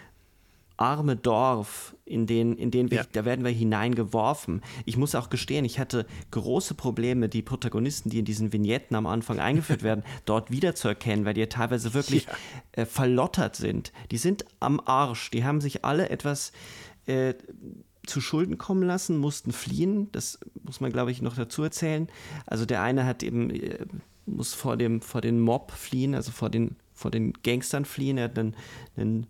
arme Dorf, in den, in den wir, Ja. da werden wir hineingeworfen. Ich muss auch gestehen, ich hatte große Probleme, die Protagonisten, die in diesen Vignetten am Anfang eingeführt (laughs) werden, dort wiederzuerkennen, weil die ja teilweise wirklich äh, verlottert sind. Die sind am Arsch. Die haben sich alle etwas äh, zu Schulden kommen lassen, mussten fliehen. Das muss man, glaube ich, noch dazu erzählen. Also der eine hat eben, äh, muss vor dem, vor den Mob fliehen, also vor den, vor den Gangstern fliehen. Er hat einen, einen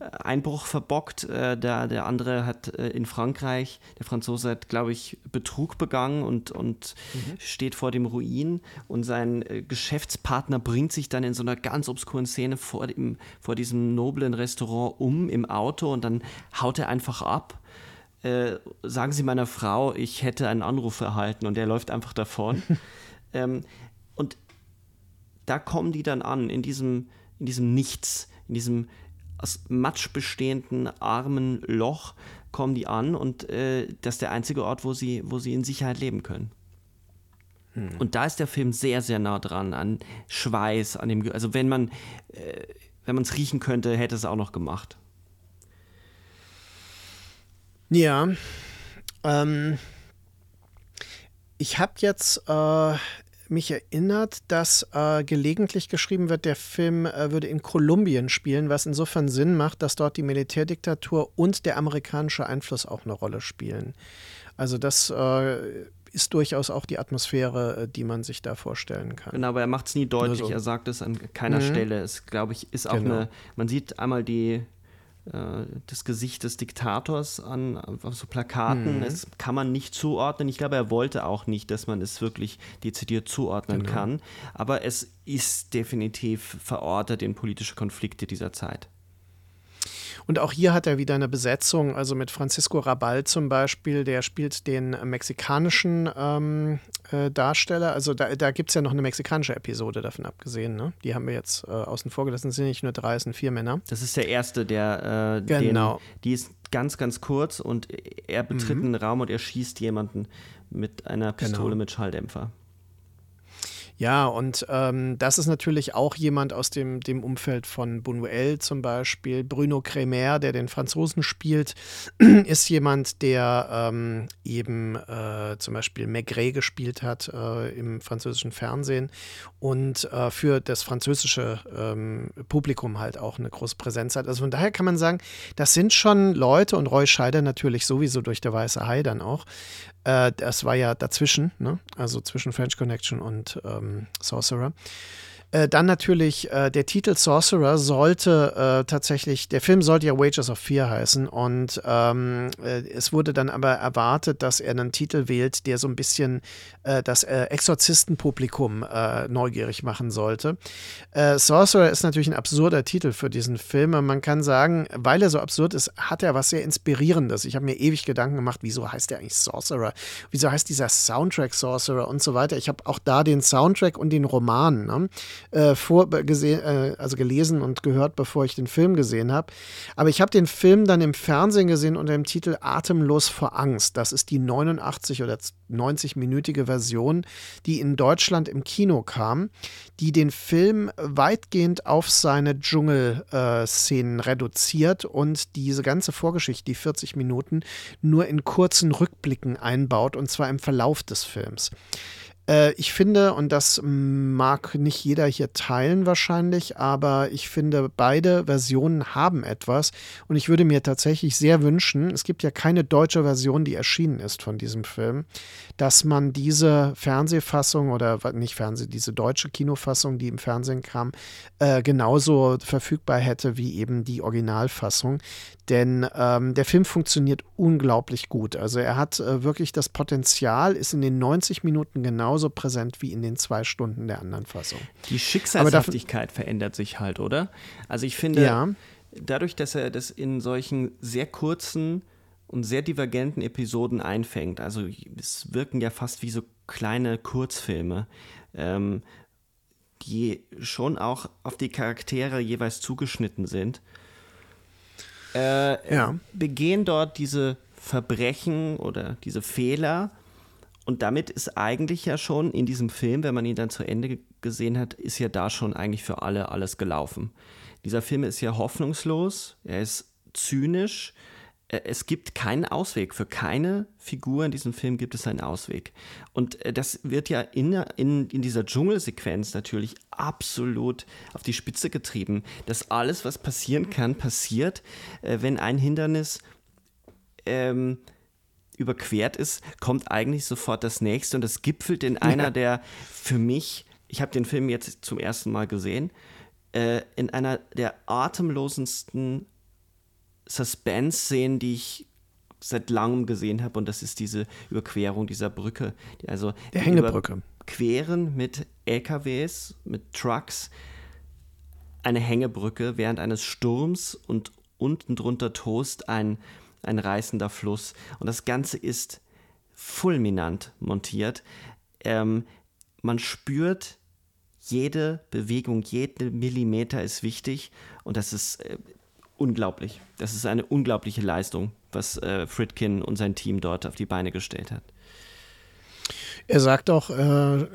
äh, Einbruch verbockt. Äh, der, der andere hat äh, in Frankreich, der Franzose hat, glaube ich, Betrug begangen und, und steht vor dem Ruin. Und sein äh, Geschäftspartner bringt sich dann in so einer ganz obskuren Szene vor, dem, vor diesem noblen Restaurant um im Auto und dann haut er einfach ab. Äh, sagen Sie meiner Frau, ich hätte einen Anruf erhalten und er läuft einfach davon. (laughs) ähm, und da kommen die dann an, in diesem, in diesem Nichts, in diesem aus Matsch bestehenden armen Loch kommen die an und äh, das ist der einzige Ort, wo sie, wo sie in Sicherheit leben können. Und da ist der Film sehr, sehr nah dran an Schweiß, an dem, also wenn man, äh, wenn man es riechen könnte, hätte es auch noch gemacht. Ja. Ähm, ich habe jetzt äh, mich erinnert, dass äh, gelegentlich geschrieben wird, der Film äh, würde in Kolumbien spielen, was insofern Sinn macht, dass dort die Militärdiktatur und der amerikanische Einfluss auch eine Rolle spielen. Also das äh, ist durchaus auch die Atmosphäre, äh, die man sich da vorstellen kann. Genau, aber er macht es nie deutlich. Nur so. Er sagt es an keiner Mhm. Stelle. Es, glaube ich, ist auch Genau. eine. Man sieht einmal die, das Gesicht des Diktators an auf so Plakaten. Mhm. Das kann man nicht zuordnen. Ich glaube, er wollte auch nicht, dass man es wirklich dezidiert zuordnen Genau. kann. Aber es ist definitiv verortet in politische Konflikte dieser Zeit. Und auch hier hat er wieder eine Besetzung, also mit Francisco Rabal zum Beispiel, der spielt den mexikanischen ähm, äh, Darsteller. Also da, da gibt es ja noch eine mexikanische Episode davon abgesehen. Ne? Die haben wir jetzt äh, außen vor gelassen. Es sind nicht nur drei, es sind vier Männer. Das ist der erste, der. Äh, Genau. Den, die ist ganz, ganz kurz und er betritt einen Raum und er schießt jemanden mit einer Pistole Genau. mit Schalldämpfer. Ja, und ähm, das ist natürlich auch jemand aus dem, dem Umfeld von Buñuel zum Beispiel. Bruno Cremer, der den Franzosen spielt, (clears throat) ist jemand, der ähm, eben äh, zum Beispiel Maigret gespielt hat äh, im französischen Fernsehen und äh, für das französische ähm, Publikum halt auch eine große Präsenz hat. Also von daher kann man sagen, das sind schon Leute und Roy Scheider natürlich sowieso durch der Weiße Hai dann auch. Äh, das war ja dazwischen, ne? also zwischen French Connection und ähm, Sorcerer. Äh, dann natürlich, äh, der Titel Sorcerer sollte äh, tatsächlich, der Film sollte ja Wages of Fear heißen und ähm, äh, es wurde dann aber erwartet, dass er einen Titel wählt, der so ein bisschen äh, das Exorzistenpublikum neugierig machen sollte. Sorcerer ist natürlich ein absurder Titel für diesen Film. Man kann sagen, weil er so absurd ist, hat er was sehr Inspirierendes. Ich habe mir ewig Gedanken gemacht, wieso heißt der eigentlich Sorcerer? Wieso heißt dieser Soundtrack Sorcerer und so weiter? Ich habe auch da den Soundtrack und den Roman ne, äh, vorgesehen, äh, also gelesen und gehört, bevor ich den Film gesehen habe. Aber ich habe den Film dann im Fernsehen gesehen unter dem Titel Atemlos vor Angst. Das ist die 89 oder 90-minütige Version, die in Deutschland im Kino kam, die den Film weitgehend auf seine Dschungelszenen reduziert und diese ganze Vorgeschichte, die 40 Minuten, nur in kurzen Rückblicken einbaut und zwar im Verlauf des Films. Äh, ich finde, und das mag nicht jeder hier teilen wahrscheinlich, aber ich finde, beide Versionen haben etwas. Und ich würde mir tatsächlich sehr wünschen, es gibt ja keine deutsche Version, die erschienen ist von diesem Film, dass man diese Fernsehfassung oder nicht Fernseh, diese deutsche Kinofassung, die im Fernsehen kam, äh, genauso verfügbar hätte wie eben die Originalfassung. Denn ähm, der Film funktioniert unglaublich gut. Also er hat äh, wirklich das Potenzial, ist in den 90 Minuten genauso präsent wie in den zwei Stunden der anderen Fassung. Die Schicksalshaftigkeit verändert sich halt, oder? Also ich finde, Ja. dadurch, dass er das in solchen sehr kurzen und sehr divergenten Episoden einfängt, also es wirken ja fast wie so kleine Kurzfilme, ähm, die schon auch auf die Charaktere jeweils zugeschnitten sind, äh, Ja. begehen dort diese Verbrechen oder diese Fehler. Und damit ist eigentlich ja schon in diesem Film, wenn man ihn dann zu Ende ge- gesehen hat, ist ja da schon eigentlich für alle alles gelaufen. Dieser Film ist ja hoffnungslos, er ist zynisch, es gibt keinen Ausweg. Für keine Figur in diesem Film gibt es einen Ausweg. Und äh, das wird ja in, in, in dieser Dschungelsequenz natürlich absolut auf die Spitze getrieben, dass alles, was passieren kann, passiert, äh, wenn ein Hindernis ähm, überquert ist, kommt eigentlich sofort das nächste und das gipfelt in einer der für mich, ich habe den Film jetzt zum ersten Mal gesehen, äh, in einer der atemlosesten Suspense-Szenen, die ich seit langem gesehen habe und das ist diese Überquerung dieser Brücke. Also Der die Hängebrücke. Überqueren mit LKWs, mit Trucks eine Hängebrücke während eines Sturms und unten drunter tost ein, ein reißender Fluss. Und das Ganze ist fulminant montiert. Ähm, man spürt, jede Bewegung, jede Millimeter ist wichtig und das ist äh, unglaublich. Das ist eine unglaubliche Leistung, was äh, Fritkin und sein Team dort auf die Beine gestellt hat. Er sagt auch äh, re-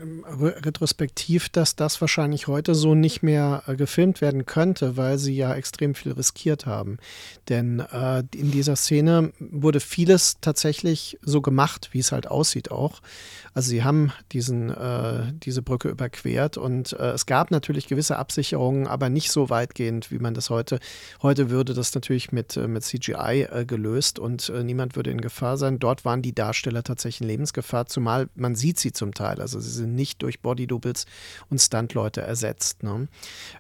retrospektiv, dass das wahrscheinlich heute so nicht mehr äh, gefilmt werden könnte, weil sie ja extrem viel riskiert haben. Denn äh, in dieser Szene wurde vieles tatsächlich so gemacht, wie es halt aussieht auch. Also sie haben diesen, äh, diese Brücke überquert und äh, es gab natürlich gewisse Absicherungen, aber nicht so weitgehend, wie man das heute, heute würde das natürlich mit, äh, mit CGI gelöst und niemand würde in Gefahr sein. Dort waren die Darsteller tatsächlich in Lebensgefahr, zumal man sieht sie zum Teil. Also sie sind nicht durch Bodydoubles und Stuntleute ersetzt. Ne?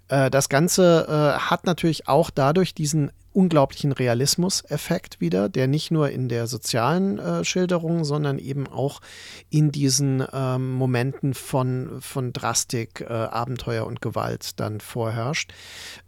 Äh, das Ganze äh, hat natürlich auch dadurch diesen unglaublichen Realismus-Effekt wieder, der nicht nur in der sozialen äh, Schilderung, sondern eben auch in diesen ähm, Momenten von, von Drastik, äh, Abenteuer und Gewalt dann vorherrscht.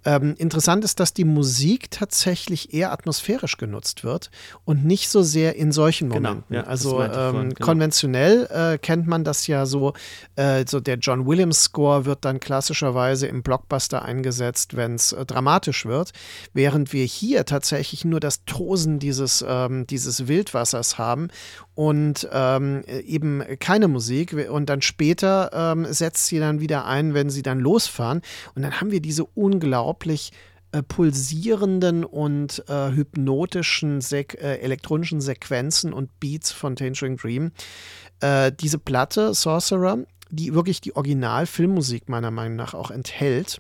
Ähm, interessant ist, dass die Musik tatsächlich eher atmosphärisch genutzt wird und nicht so sehr in solchen Genau, Momenten. ja, das also vorhin, ähm, genau. konventionell äh, kennt man das ja so, äh, so der John Williams Score wird dann klassischerweise im Blockbuster eingesetzt, wenn es äh, dramatisch wird, während wir hier tatsächlich nur das Tosen dieses, ähm, dieses Wildwassers haben und ähm, eben keine Musik und dann später ähm, setzt sie dann wieder ein, wenn sie dann losfahren und dann haben wir diese unglaublich äh, pulsierenden und äh, hypnotischen Sek äh, elektronischen Sequenzen und Beats von Tangerine Dream. Äh, diese Platte, Sorcerer, die wirklich die Original-Filmmusik meiner Meinung nach auch enthält.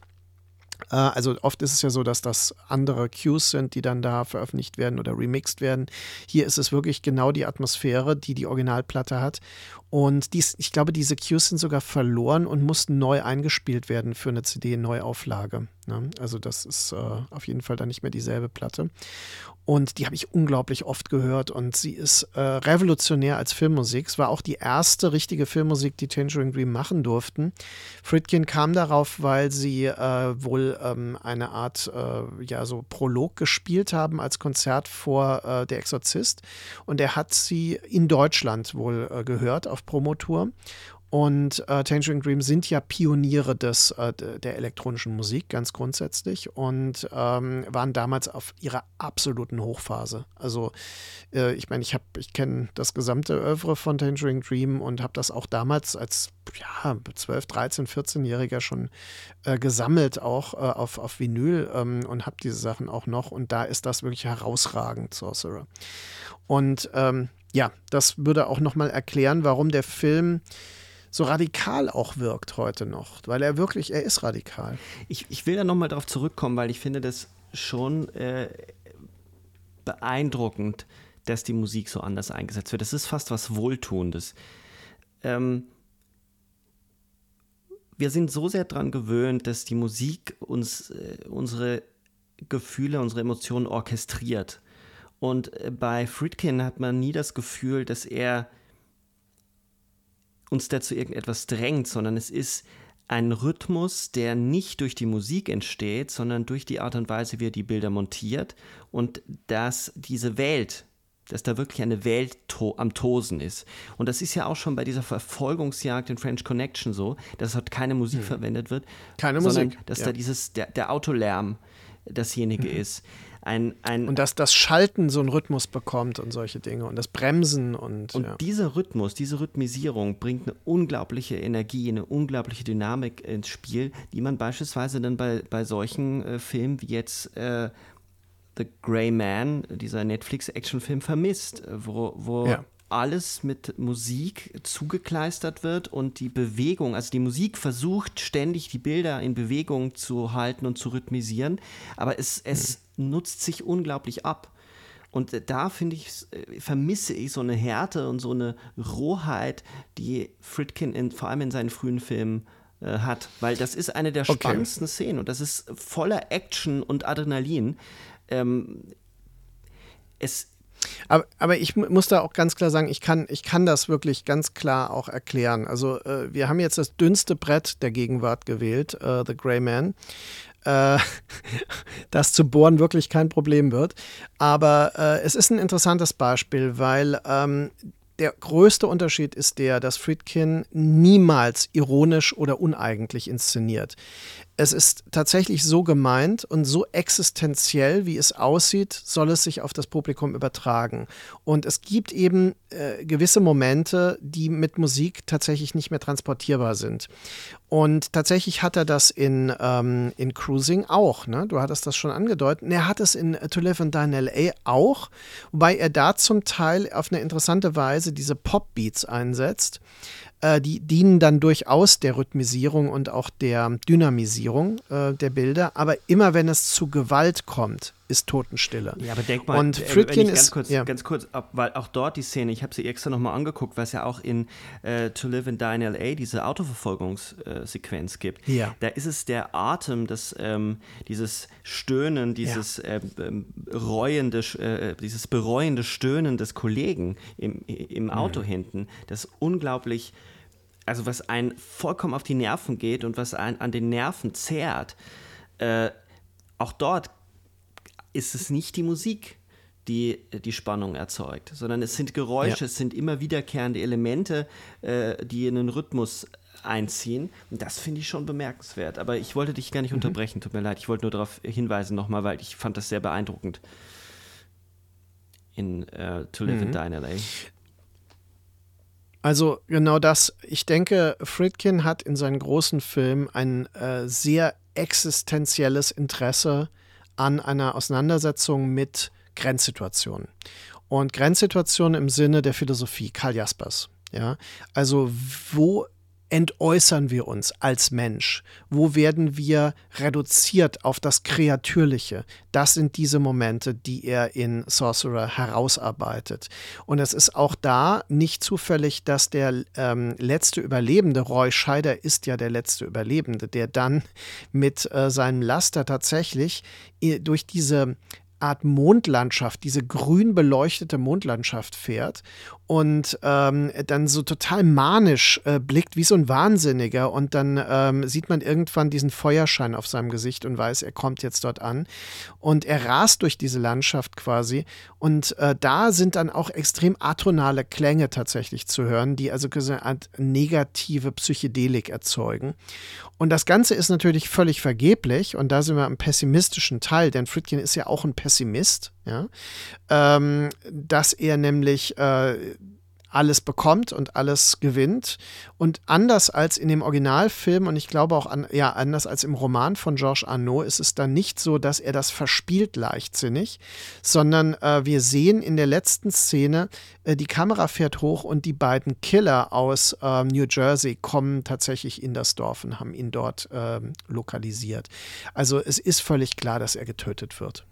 Äh, Also oft ist es ja so, dass das andere Cues sind, die dann da veröffentlicht werden oder remixed werden. Hier ist es wirklich genau die Atmosphäre, die die Originalplatte hat. Und dies, ich glaube, diese Cues sind sogar verloren und mussten neu eingespielt werden für eine CD-Neuauflage. Ne? Also das ist äh, auf jeden Fall dann nicht mehr dieselbe Platte. Und die habe ich unglaublich oft gehört und sie ist äh, revolutionär als Filmmusik. Es war auch die erste richtige Filmmusik, die Tangerine Dream machen durften. Fritkin kam darauf, weil sie äh, wohl ähm, eine Art, äh, ja, so Prolog gespielt haben als Konzert vor äh, Der Exorzist. Und er hat sie in Deutschland wohl äh, gehört auf Promotour. Und äh, Tangerine Dream sind ja Pioniere des, äh, der elektronischen Musik, ganz grundsätzlich, und ähm, waren damals auf ihrer absoluten Hochphase. Also, äh, ich meine, ich habe, ich kenne das gesamte Oeuvre von Tangerine Dream und habe das auch damals als ja, 12, 13, 14-Jähriger schon äh, gesammelt, auch äh, auf, auf Vinyl ähm, und habe diese Sachen auch noch. Und da ist das wirklich herausragend, Sorcerer. Und ähm, ja, das würde auch nochmal erklären, warum der Film so radikal auch wirkt heute noch, weil er wirklich, er ist radikal. Ich, ich will da nochmal drauf zurückkommen, weil ich finde das schon äh, beeindruckend, dass die Musik so anders eingesetzt wird. Das ist fast was Wohltuendes. Ähm, wir sind so sehr daran gewöhnt, dass die Musik uns äh, unsere Gefühle, unsere Emotionen orchestriert. Und äh, bei Friedkin hat man nie das Gefühl, dass er uns dazu irgendetwas drängt, sondern es ist ein Rhythmus, der nicht durch die Musik entsteht, sondern durch die Art und Weise, wie er die Bilder montiert und dass diese Welt, dass da wirklich eine Welt to am Tosen ist. Und das ist ja auch schon bei dieser Verfolgungsjagd in French Connection so, dass dort keine Musik hm. verwendet wird, keine sondern Musik, dass ja. da dieses der, der Autolärm dasjenige mhm. ist. Ein, ein und dass das Schalten so einen Rhythmus bekommt und solche Dinge und das Bremsen und. Und ja. dieser Rhythmus, diese Rhythmisierung bringt eine unglaubliche Energie, eine unglaubliche Dynamik ins Spiel, die man beispielsweise dann bei, bei solchen äh, Filmen wie jetzt äh, The Grey Man, dieser Netflix-Actionfilm, vermisst, wo, wo ja alles mit Musik zugekleistert wird und die Bewegung, also die Musik versucht ständig die Bilder in Bewegung zu halten und zu rhythmisieren, aber es, es mhm. nutzt sich unglaublich ab. Und da finde ich, äh, vermisse ich so eine Härte und so eine Rohheit, die Fritkin in, vor allem in seinen frühen Filmen äh, hat. Weil das ist eine der spannendsten okay. Szenen und das ist voller Action und Adrenalin. Ähm, es, aber, aber, ich muss da auch ganz klar sagen, ich kann, ich kann das wirklich ganz klar auch erklären. Also äh, wir haben jetzt das dünnste Brett der Gegenwart gewählt, äh, The Grey Man. Äh, (laughs) das zu bohren wirklich kein Problem wird. Aber äh, es ist ein interessantes Beispiel, weil ähm, der größte Unterschied ist der, dass Friedkin niemals ironisch oder uneigentlich inszeniert es ist tatsächlich so gemeint und so existenziell, wie es aussieht, soll es sich auf das Publikum übertragen. Und es gibt eben äh, gewisse Momente, die mit Musik tatsächlich nicht mehr transportierbar sind. Und tatsächlich hat er das in, ähm, in Cruising auch. Ne? Du hattest das schon angedeutet. Er hat es in To Live and Die in L.A. auch, wobei er da zum Teil auf eine interessante Weise diese Pop-Beats einsetzt äh, die dienen dann durchaus der Rhythmisierung und auch der Dynamisierung äh, der Bilder. Aber immer wenn es zu Gewalt kommt, ist Totenstille. Ja, aber denk mal, und Friedkin ganz ist kurz, ja. ganz kurz, weil auch dort die Szene, ich habe sie extra nochmal angeguckt, weil es ja auch in äh, To Live and Die in L.A. diese Autoverfolgungssequenz gibt. Ja. Da ist es der Atem, das, ähm, dieses Stöhnen, dieses ja. ähm, reuende, äh, dieses bereuende Stöhnen des Kollegen im, im Auto mhm. hinten, das unglaublich also was einen vollkommen auf die Nerven geht und was einen an den Nerven zehrt, äh, auch dort ist es nicht die Musik, die die Spannung erzeugt, sondern es sind Geräusche, ja. es sind immer wiederkehrende Elemente, äh, die in den Rhythmus einziehen. Und das finde ich schon bemerkenswert. Aber ich wollte dich gar nicht mhm. unterbrechen, tut mir leid. Ich wollte nur darauf hinweisen nochmal, weil ich fand das sehr beeindruckend in uh, To Live mhm. and Die in LA. Also genau das. Ich denke, Friedkin hat in seinen großen Filmen ein äh, sehr existenzielles Interesse an einer Auseinandersetzung mit Grenzsituationen. Und Grenzsituationen im Sinne der Philosophie, Karl Jaspers. Ja, also wo entäußern wir uns als Mensch? Wo werden wir reduziert auf das Kreatürliche? Das sind diese Momente, die er in Sorcerer herausarbeitet. Und es ist auch da nicht zufällig, dass der ähm, letzte Überlebende, Roy Scheider ist ja der letzte Überlebende, der dann mit äh, seinem Laster tatsächlich äh, durch diese Art Mondlandschaft, diese grün beleuchtete Mondlandschaft fährt und ähm, dann so total manisch äh, blickt, wie so ein Wahnsinniger. Und dann ähm, sieht man irgendwann diesen Feuerschein auf seinem Gesicht und weiß, er kommt jetzt dort an. Und er rast durch diese Landschaft quasi. Und äh, da sind dann auch extrem atonale Klänge tatsächlich zu hören, die also eine Art negative Psychedelik erzeugen. Und das Ganze ist natürlich völlig vergeblich. Und da sind wir am pessimistischen Teil, denn Fritkin ist ja auch ein Pessimist ja, ähm, dass er nämlich äh, alles bekommt und alles gewinnt. Und anders als in dem Originalfilm und ich glaube auch an, ja, anders als im Roman von Georges Arnaud ist es dann nicht so, dass er das verspielt leichtsinnig, sondern äh, wir sehen in der letzten Szene, äh, die Kamera fährt hoch und die beiden Killer aus äh, New Jersey kommen tatsächlich in das Dorf und haben ihn dort ähm, lokalisiert. Also es ist völlig klar, dass er getötet wird.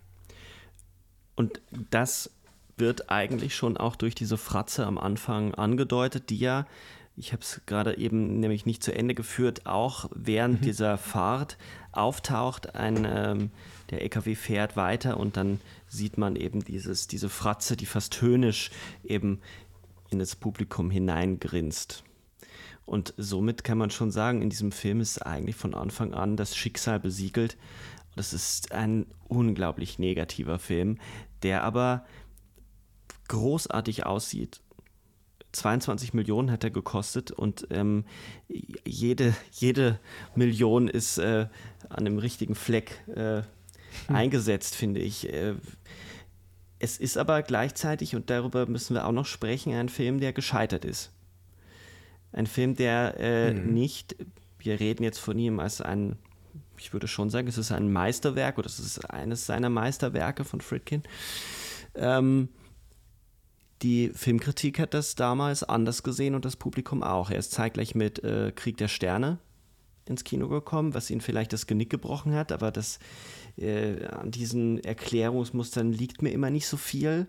Und das wird eigentlich schon auch durch diese Fratze am Anfang angedeutet, die ja, ich habe es gerade eben nämlich nicht zu Ende geführt, auch während mhm. dieser Fahrt auftaucht. Ein, ähm, der LKW fährt weiter und dann sieht man eben dieses, diese Fratze, die fast höhnisch eben in das Publikum hineingrinst. Und somit kann man schon sagen, in diesem Film ist eigentlich von Anfang an das Schicksal besiegelt. Das ist ein unglaublich negativer Film, der aber großartig aussieht. 22 Millionen hat er gekostet und ähm, jede, jede Million ist äh, an dem richtigen Fleck äh, hm. eingesetzt, finde ich. Äh, es ist aber gleichzeitig, und darüber müssen wir auch noch sprechen, ein Film, der gescheitert ist. Ein Film, der äh, mhm. nicht, wir reden jetzt von ihm als ein, ich würde schon sagen, es ist ein Meisterwerk oder es ist eines seiner Meisterwerke von Fritkin. Ähm, die Filmkritik hat das damals anders gesehen und das Publikum auch. Er ist zeitgleich mit äh, Krieg der Sterne ins Kino gekommen, was ihn vielleicht das Genick gebrochen hat, aber das, äh, an diesen Erklärungsmustern liegt mir immer nicht so viel,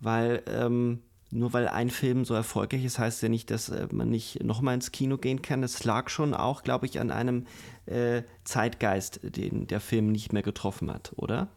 weil ähm, nur weil ein Film so erfolgreich ist, heißt ja nicht, dass äh, man nicht nochmal ins Kino gehen kann. Es lag schon auch, glaube ich, an einem äh, Zeitgeist, den der Film nicht mehr getroffen hat, oder?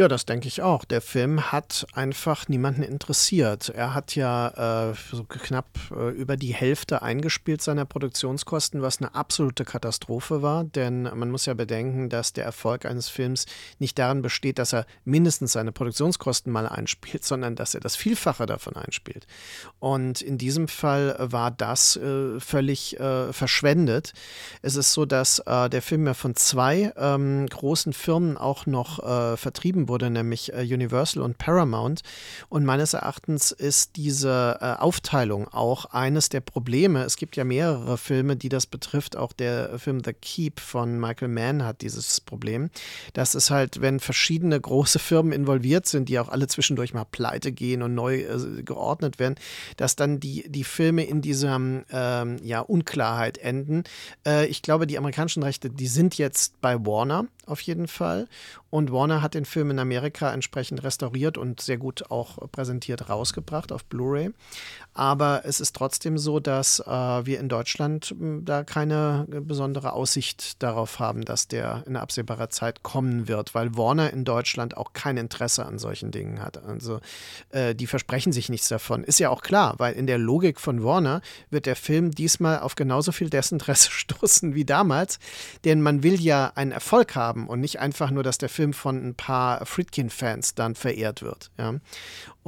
Ja, das denke ich auch. Der Film hat einfach niemanden interessiert. Er hat ja äh, so knapp äh, über die Hälfte eingespielt seiner Produktionskosten, was eine absolute Katastrophe war. Denn man muss ja bedenken, dass der Erfolg eines Films nicht darin besteht, dass er mindestens seine Produktionskosten mal einspielt, (laughs) sondern dass er das Vielfache davon einspielt. Und in diesem Fall war das äh, völlig äh, verschwendet. Es ist so, dass äh, der Film ja von zwei ähm, großen Firmen auch noch äh, wurde, nämlich äh, Universal und Paramount. Und meines Erachtens ist diese äh, Aufteilung auch eines der Probleme. Es gibt ja mehrere Filme, die das betrifft. Auch der Film The Keep von Michael Mann hat dieses Problem. Das ist halt, wenn verschiedene große (laughs) Firmen involviert sind, die auch alle zwischendurch mal pleite gehen und neu äh, geordnet werden, dass dann die, die Filme in dieser ähm, ja, Unklarheit enden. Äh, ich glaube, die amerikanischen Rechte, die sind jetzt bei Warner auf jeden Fall. Und Warner hat den Film in Amerika entsprechend restauriert und sehr gut auch präsentiert rausgebracht auf Blu-ray. Aber es ist trotzdem so, dass äh, wir in Deutschland da keine besondere Aussicht darauf haben, dass der in absehbarer Zeit kommen wird, weil Warner in Deutschland auch kein Interesse an solchen Dingen hat. Also äh, die versprechen sich nichts davon. Ist ja auch klar, weil in der Logik von Warner wird der Film diesmal auf genauso viel Desinteresse (laughs) stoßen wie damals, denn man will ja einen Erfolg haben und nicht einfach nur, dass der Film von ein paar Friedkin-Fans dann verehrt wird. Ja.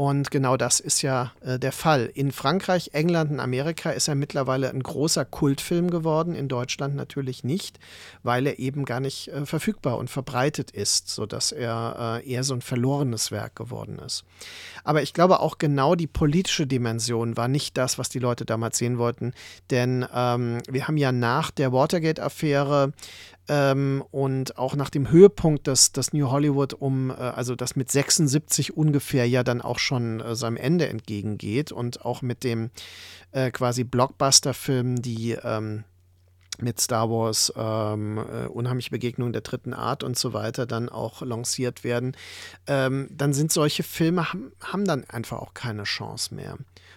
Und genau das ist ja äh, der Fall. In Frankreich, England und Amerika ist er mittlerweile ein großer Kultfilm geworden, in Deutschland natürlich nicht, weil er eben gar nicht äh, verfügbar und verbreitet ist, sodass er äh, eher so ein verlorenes Werk geworden ist. Aber ich glaube auch genau die politische Dimension war nicht das, was die Leute damals sehen wollten, denn ähm, wir haben ja nach der Watergate-Affäre ähm, und auch nach dem Höhepunkt des, des New Hollywood um, äh, also das mit 76 ungefähr ja dann auch schon äh, seinem Ende entgegengeht und auch mit dem äh, quasi Blockbuster-Film, die ähm, mit Star Wars ähm, äh, Unheimliche Begegnung der dritten Art und so weiter dann auch lanciert werden, ähm, dann sind solche Filme, haben, haben dann einfach auch keine Chance mehr.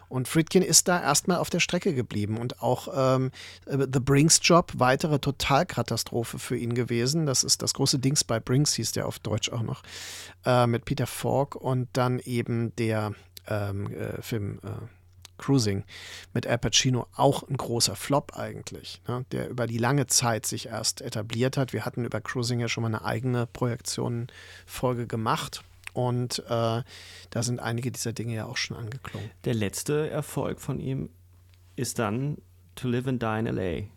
Und Friedkin ist da erstmal auf der Strecke geblieben und auch ähm, The Brinks Job, weitere Totalkatastrophe für ihn gewesen. Das ist das große Dings bei Brinks, hieß der auf Deutsch auch noch, äh, mit Peter Falk und dann eben der ähm, äh, Film äh, Cruising mit Al Pacino auch ein großer Flop eigentlich, ne, der über die lange Zeit sich erst etabliert hat. Wir hatten über Cruising ja schon mal eine eigene Projektion-Folge gemacht. Und äh, da sind einige dieser Dinge ja auch schon angeklungen. Der letzte Erfolg von ihm ist dann To Live and Die in LA.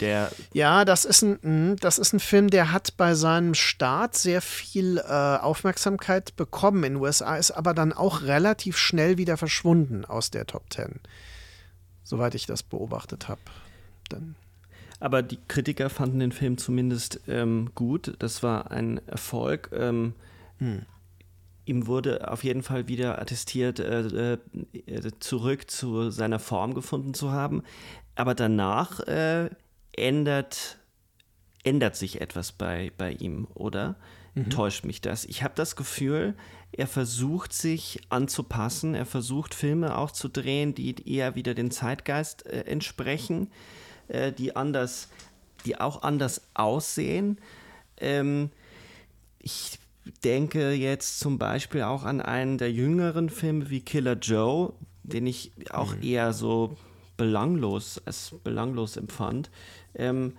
Der Ja, das ist ein, mh, das ist ein Film, der hat bei seinem Start sehr viel äh, Aufmerksamkeit bekommen in den USA, ist aber dann auch relativ schnell wieder verschwunden aus der Top Ten. Soweit ich das beobachtet habe. Aber die Kritiker fanden den Film zumindest ähm, gut. Das war ein Erfolg. Ähm, Ihm wurde auf jeden Fall wieder attestiert, äh, äh, zurück zu seiner Form gefunden zu haben. Aber danach äh, ändert, ändert sich etwas bei, bei ihm, oder? Täuscht mich das? Ich habe das Gefühl, er versucht sich anzupassen. Er versucht Filme auch zu drehen, die eher wieder den Zeitgeist äh, entsprechen äh, die anders, die auch anders aussehen. Ähm, ich denke jetzt zum Beispiel auch an einen der jüngeren Filme wie Killer Joe, den ich auch eher so belanglos als belanglos empfand. Ähm,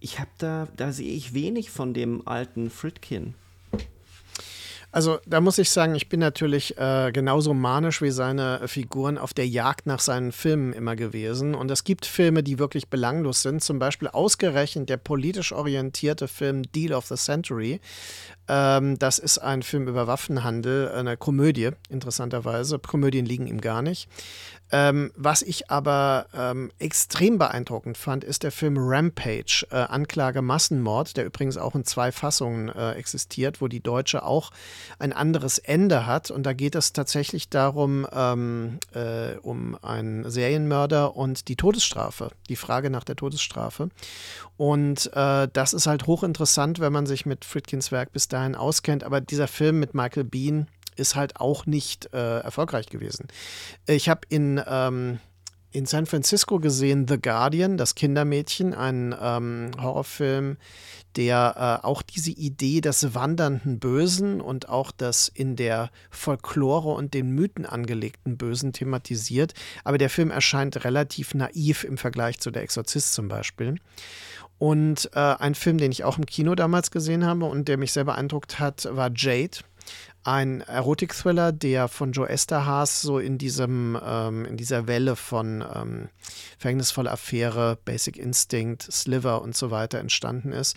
ich habe da, da sehe ich wenig von dem alten Fritkin. Also da muss ich sagen, ich bin natürlich äh, genauso manisch wie seine Figuren auf der Jagd nach seinen Filmen immer gewesen. Und es gibt Filme, die wirklich belanglos sind. Zum Beispiel ausgerechnet der politisch orientierte Film Deal of the Century. Ähm, das ist ein Film über Waffenhandel, eine Komödie, interessanterweise. Komödien liegen ihm gar nicht. Ähm, was ich aber ähm, extrem beeindruckend fand, ist der Film Rampage, äh, Anklage Massenmord, der übrigens auch in zwei Fassungen äh, existiert, wo die deutsche auch ein anderes Ende hat. Und da geht es tatsächlich darum, ähm, äh, um einen Serienmörder und die Todesstrafe, die Frage nach der Todesstrafe. Und äh, das ist halt hochinteressant, wenn man sich mit Fritkins Werk bis dahin auskennt. Aber dieser Film mit Michael Bean, ist halt auch nicht äh, erfolgreich gewesen. Ich habe in, ähm, in San Francisco gesehen The Guardian, das Kindermädchen, ein ähm, Horrorfilm, der äh, auch diese Idee des wandernden Bösen und auch das in der Folklore und den Mythen angelegten Bösen thematisiert. Aber der Film erscheint relativ naiv im Vergleich zu Der Exorzist zum Beispiel. Und äh, ein Film, den ich auch im Kino damals gesehen habe und der mich sehr beeindruckt hat, war Jade ein Erotik-Thriller, der von Joe Esterhaas so in diesem, ähm, in dieser Welle von ähm, Verhängnisvolle Affäre, Basic Instinct, Sliver und so weiter entstanden ist.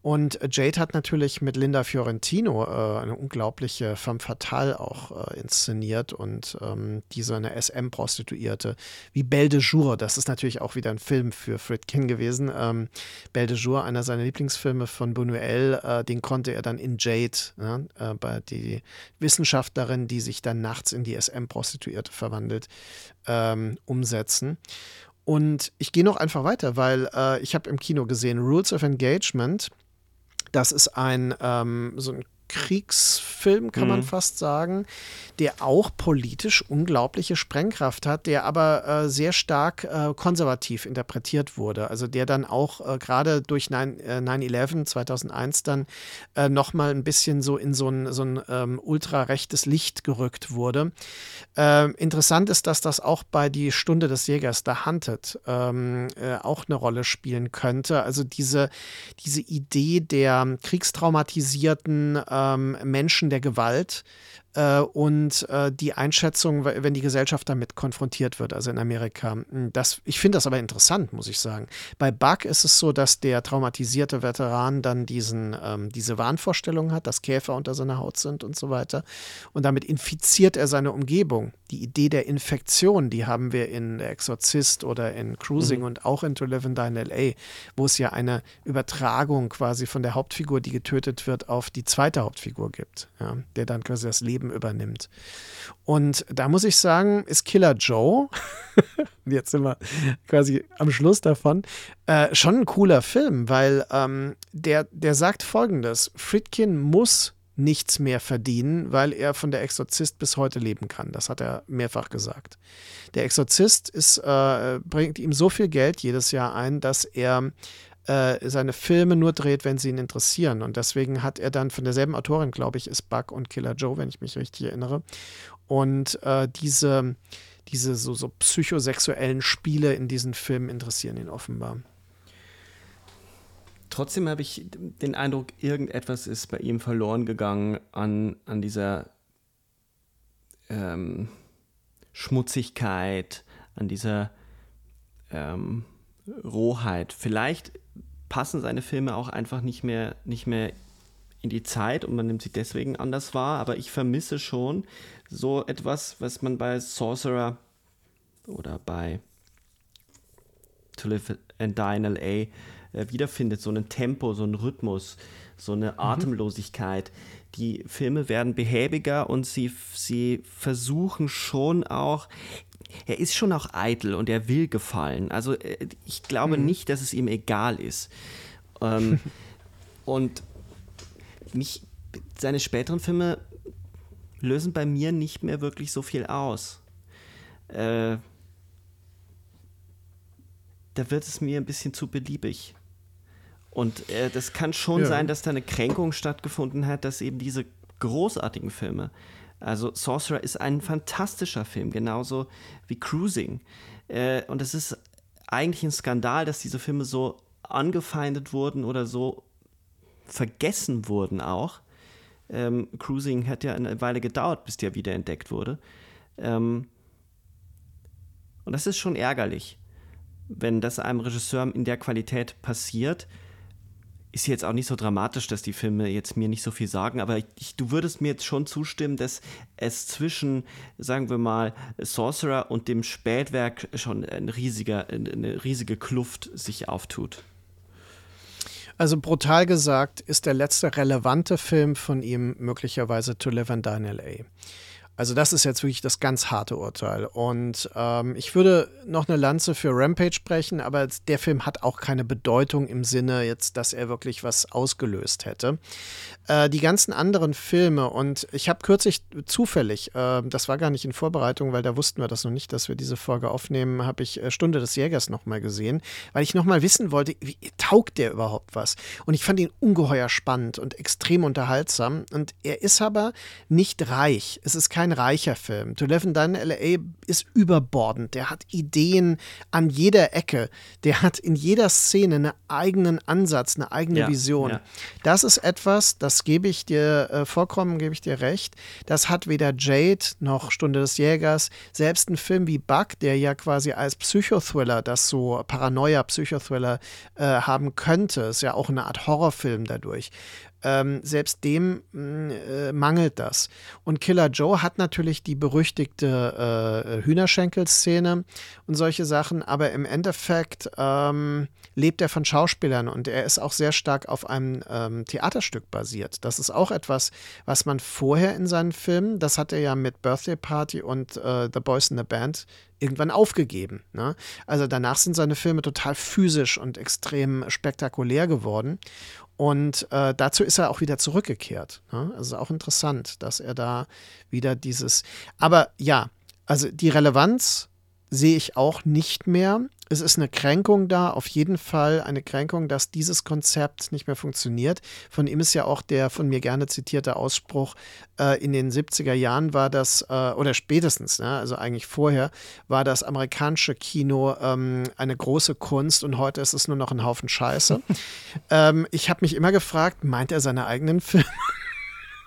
Und Jade hat natürlich mit Linda Fiorentino äh, eine unglaubliche femme fatale auch äh, inszeniert und ähm, diese eine SM-Prostituierte wie Belle de Jour, das ist natürlich auch wieder ein Film für Fritkin gewesen. Ähm, Belle de Jour, einer seiner Lieblingsfilme von Buñuel, äh, den konnte er dann in Jade, ne, äh, bei die Wissenschaftlerin, die sich dann nachts in die SM-Prostituierte verwandelt, ähm, umsetzen. Und ich gehe noch einfach weiter, weil äh, ich habe im Kino gesehen Rules of Engagement. Das ist ein ähm, so ein Kriegsfilm, kann man fast sagen, der auch politisch unglaubliche Sprengkraft hat, der aber äh, sehr stark äh, konservativ interpretiert wurde. Also der dann auch äh, gerade durch 9, äh, 9-11 2001 dann äh, nochmal ein bisschen so in so ein, so ein ähm, ultrarechtes Licht gerückt wurde. Ähm, interessant ist, dass das auch bei Die Stunde des Jägers, The Hunted, ähm, äh, auch eine Rolle spielen könnte. Also diese, diese Idee der kriegstraumatisierten ähm, Menschen der Gewalt äh, und äh, die Einschätzung, wenn die Gesellschaft damit konfrontiert wird, also in Amerika. Das, ich finde das aber interessant, muss ich sagen. Bei Buck ist es so, dass der traumatisierte Veteran dann diesen, ähm, diese Wahnvorstellung hat, dass Käfer unter seiner Haut sind und so weiter. Und damit infiziert er seine Umgebung. Die Idee der Infektion, die haben wir in Der Exorzist oder in Cruising und auch in To Live and Die in L.A., wo es ja eine Übertragung quasi von der Hauptfigur, die getötet wird, auf die zweite Hauptfigur gibt, ja, der dann quasi das Leben übernimmt. Und da muss ich sagen, ist Killer Joe, (laughs) jetzt sind wir quasi am Schluss davon, äh, schon ein cooler Film, weil ähm, der, der sagt folgendes: Friedkin muss nichts mehr verdienen, weil er von der Exorzist bis heute leben kann. Das hat er mehrfach gesagt. Der Exorzist ist, äh, bringt ihm so viel Geld jedes Jahr ein, dass er äh, seine Filme nur dreht, wenn sie ihn interessieren. Und deswegen hat er dann von derselben Autorin, glaube ich, ist Buck und Killer Joe, wenn ich mich richtig erinnere. Und äh, diese, diese so, so psychosexuellen Spiele in diesen Filmen interessieren ihn offenbar. Trotzdem habe ich den Eindruck, irgendetwas ist bei ihm verloren gegangen an, an dieser ähm, Schmutzigkeit, an dieser ähm, Rohheit. Vielleicht passen seine Filme auch einfach nicht mehr, nicht mehr in die Zeit und man nimmt sie deswegen anders wahr, aber ich vermisse schon so etwas, was man bei Sorcerer oder bei To Live and Die in L.A. Äh, wiederfindet, so ein Tempo, so ein Rhythmus, so eine Mhm. Atemlosigkeit. Die Filme werden behäbiger und sie, sie versuchen schon auch, er ist schon auch eitel und er will gefallen. Also äh, ich glaube nicht, dass es ihm egal ist. Ähm, (laughs) und mich, seine späteren Filme lösen bei mir nicht mehr wirklich so viel aus. Äh, da wird es mir ein bisschen zu beliebig. Und äh, das kann schon Ja. sein, dass da eine Kränkung stattgefunden hat, dass eben diese großartigen Filme, also Sorcerer ist ein fantastischer Film, genauso wie Cruising. Äh, und es ist eigentlich ein Skandal, dass diese Filme so angefeindet wurden oder so vergessen wurden auch. Ähm, Cruising hat ja eine Weile gedauert, bis der wiederentdeckt wurde. Ähm, und das ist schon ärgerlich, wenn das einem Regisseur in der Qualität passiert. Ist jetzt auch nicht so dramatisch, dass die Filme jetzt mir nicht so viel sagen, aber ich, du würdest mir jetzt schon zustimmen, dass es zwischen, sagen wir mal, Sorcerer und dem Spätwerk schon ein riesiger, eine riesige Kluft sich auftut. Also brutal gesagt ist der letzte relevante Film von ihm möglicherweise To Live and Die in L.A. Also das ist jetzt wirklich das ganz harte Urteil. Und ähm, ich würde noch eine Lanze für Rampage brechen, aber der Film hat auch keine Bedeutung im Sinne jetzt, dass er wirklich was ausgelöst hätte. Äh, die ganzen anderen Filme und ich habe kürzlich zufällig, äh, das war gar nicht in Vorbereitung, weil da wussten wir das noch nicht, dass wir diese Folge aufnehmen, habe ich äh, Stunde des Jägers nochmal gesehen, weil ich nochmal wissen wollte, wie taugt der überhaupt was? Und ich fand ihn ungeheuer spannend und extrem unterhaltsam. Und er ist aber nicht reich. Es ist kein reicher Film. To Live and Die in L.A. ist überbordend. Der hat Ideen an jeder Ecke. Der hat in jeder Szene einen eigenen Ansatz, eine eigene Ja, Vision. ja. Das ist etwas, das gebe ich dir äh, vollkommen, gebe ich dir recht. Das hat weder Jade noch Stunde des Jägers, selbst ein Film wie Bug, der ja quasi als Psychothriller, das so Paranoia-Psychothriller äh, haben könnte, ist ja auch eine Art Horrorfilm dadurch. Ähm, selbst dem mh, äh, mangelt das. Und Killer Joe hat natürlich die berüchtigte äh, Hühnerschenkel-Szene und solche Sachen, aber im Endeffekt ähm, lebt er von Schauspielern und er ist auch sehr stark auf einem ähm, Theaterstück basiert. Das ist auch etwas, was man vorher in seinen Filmen, das hat er ja mit Birthday Party und äh, The Boys in the Band irgendwann aufgegeben. Ne? Also danach sind seine Filme total physisch und extrem spektakulär geworden. Und äh, dazu ist er auch wieder zurückgekehrt. Ne? Also auch interessant, dass er da wieder dieses. Aber ja, also die Relevanz sehe ich auch nicht mehr. Es ist eine Kränkung da, auf jeden Fall eine Kränkung, dass dieses Konzept nicht mehr funktioniert. Von ihm ist ja auch der von mir gerne zitierte Ausspruch, äh, in den 70er Jahren war das, äh, oder spätestens, ne, also eigentlich vorher, war das amerikanische Kino ähm, eine große Kunst und heute ist es nur noch ein Haufen Scheiße. (laughs) ähm, ich habe mich immer gefragt, meint er seine eigenen Filme?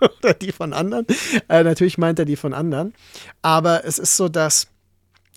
(laughs) oder die von anderen? Äh, natürlich meint er die von anderen. Aber es ist so, dass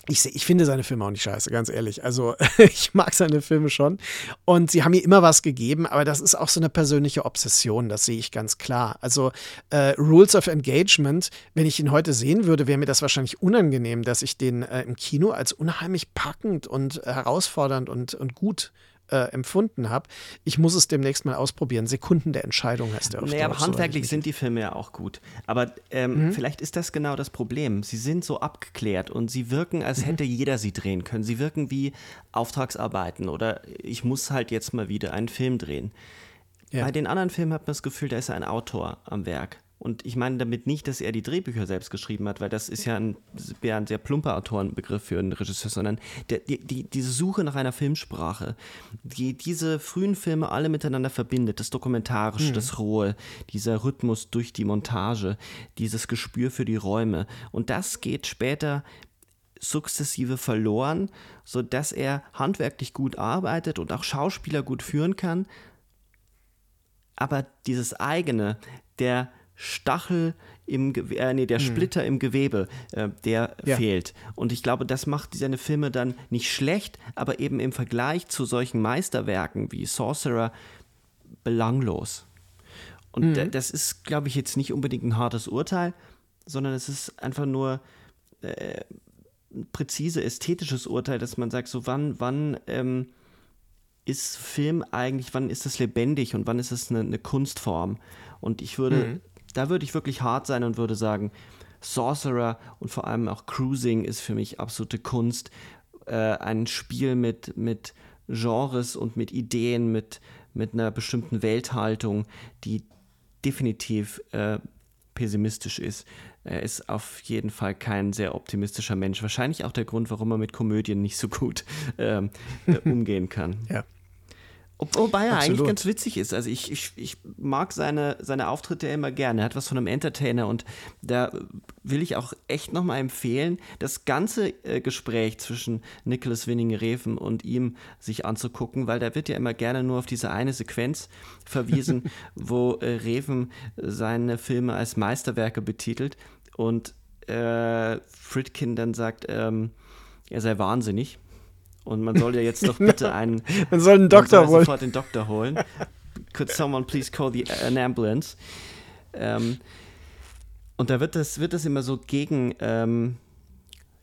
ich, ich finde seine Filme auch nicht scheiße, ganz ehrlich. Also (laughs) ich mag seine Filme schon. Und sie haben mir immer was gegeben, aber das ist auch so eine persönliche Obsession, das sehe ich ganz klar. Also äh, Rules of Engagement, wenn ich ihn heute sehen würde, wäre mir das wahrscheinlich unangenehm, dass ich den äh, im Kino als unheimlich packend und herausfordernd und, und gut äh, empfunden habe. Ich muss es demnächst mal ausprobieren. Sekunden der Entscheidung heißt er auf Naja, aber handwerklich mich- sind die Filme ja auch gut. Aber ähm, vielleicht ist das genau das Problem. Sie sind so abgeklärt und sie wirken, als hätte jeder sie drehen können. Sie wirken wie Auftragsarbeiten oder ich muss halt jetzt mal wieder einen Film drehen. Ja. Bei den anderen Filmen hat man das Gefühl, da ist ein Autor am Werk. Und ich meine damit nicht, dass er die Drehbücher selbst geschrieben hat, weil das ist ja ein, wäre ein sehr plumper Autorenbegriff für einen Regisseur, sondern der, die, die, diese Suche nach einer Filmsprache, die diese frühen Filme alle miteinander verbindet, das Dokumentarische, das Rohe, dieser Rhythmus durch die Montage, dieses Gespür für die Räume. Und das geht später sukzessive verloren, sodass er handwerklich gut arbeitet und auch Schauspieler gut führen kann, aber dieses eigene, der Stachel im Gewe äh, nee, der Splitter im Gewebe, äh, der Ja. fehlt. Und ich glaube, das macht seine Filme dann nicht schlecht, aber eben im Vergleich zu solchen Meisterwerken wie Sorcerer belanglos. Und da- das ist, glaube ich, jetzt nicht unbedingt ein hartes Urteil, sondern es ist einfach nur äh, ein präzise ästhetisches Urteil, dass man sagt, so wann, wann ähm, ist Film eigentlich, wann ist es lebendig und wann ist es eine, eine Kunstform? Und ich würde, da würde ich wirklich hart sein und würde sagen, Sorcerer und vor allem auch Cruising ist für mich absolute Kunst. Äh, ein Spiel mit, mit Genres und mit Ideen, mit, mit einer bestimmten Welthaltung, die definitiv äh, pessimistisch ist. Er ist auf jeden Fall kein sehr optimistischer Mensch. Wahrscheinlich auch der Grund, warum er mit Komödien nicht so gut ähm, (laughs) äh, umgehen kann. Ja. Ob- Wobei er eigentlich ganz witzig ist. Also ich, ich, ich mag seine, seine Auftritte immer gerne. Er hat was von einem Entertainer und da will ich auch echt nochmal empfehlen, das ganze äh, Gespräch zwischen Nicholas Winning Reven und ihm sich anzugucken, weil da wird ja immer gerne nur auf diese eine Sequenz verwiesen, (laughs) wo äh, Reven seine Filme als Meisterwerke betitelt und äh, Fritkin dann sagt, ähm, er sei wahnsinnig. Und man soll ja jetzt doch (laughs) bitte einen Man soll einen man Doktor soll holen. sofort den Doktor holen. Could someone please call the, an ambulance? Ähm, und da wird das, wird das immer so gegen, ähm,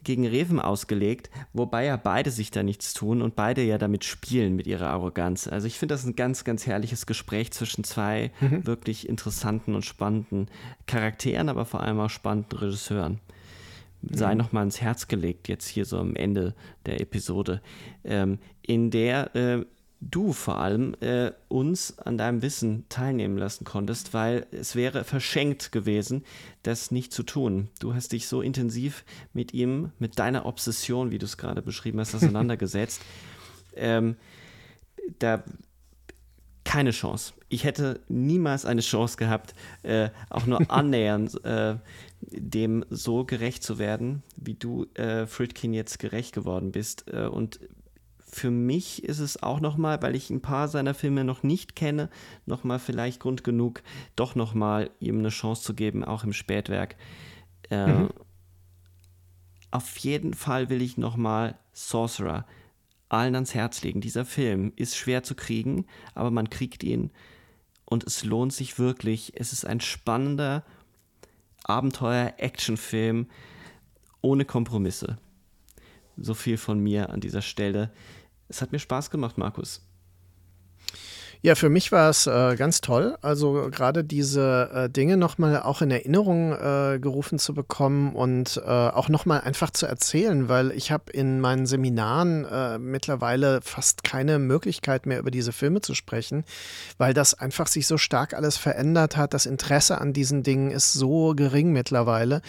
gegen Reven ausgelegt, wobei ja beide sich da nichts tun und beide ja damit spielen mit ihrer Arroganz. Also ich finde das ein ganz, ganz herrliches Gespräch zwischen zwei wirklich interessanten und spannenden Charakteren, aber vor allem auch spannenden Regisseuren sei noch mal ins Herz gelegt, jetzt hier so am Ende der Episode, ähm, in der äh, du vor allem äh, uns an deinem Wissen teilnehmen lassen konntest, weil es wäre verschenkt gewesen, das nicht zu tun. Du hast dich so intensiv mit ihm, mit deiner Obsession, wie du es gerade beschrieben hast, (laughs) auseinandergesetzt. ähm, da keine Chance. Ich hätte niemals eine Chance gehabt, äh, auch nur (laughs) annähernd äh, dem so gerecht zu werden, wie du, äh, Fritkin, jetzt gerecht geworden bist. Äh, und für mich ist es auch nochmal, weil ich ein paar seiner Filme noch nicht kenne, nochmal vielleicht Grund genug, doch nochmal ihm eine Chance zu geben, auch im Spätwerk. Äh, Auf jeden Fall will ich nochmal Sorcerer allen ans Herz legen. Dieser Film ist schwer zu kriegen, aber man kriegt ihn und es lohnt sich wirklich. Es ist ein spannender Abenteuer-Action-Film ohne Kompromisse. So viel von mir an dieser Stelle. Es hat mir Spaß gemacht, Markus. Ja, für mich war es äh, ganz toll. Also gerade diese äh, Dinge nochmal auch in Erinnerung äh, gerufen zu bekommen und äh, auch nochmal einfach zu erzählen, weil ich habe in meinen Seminaren äh, mittlerweile fast keine Möglichkeit mehr über diese Filme zu sprechen, weil das einfach sich so stark alles verändert hat. Das Interesse an diesen Dingen ist so gering mittlerweile.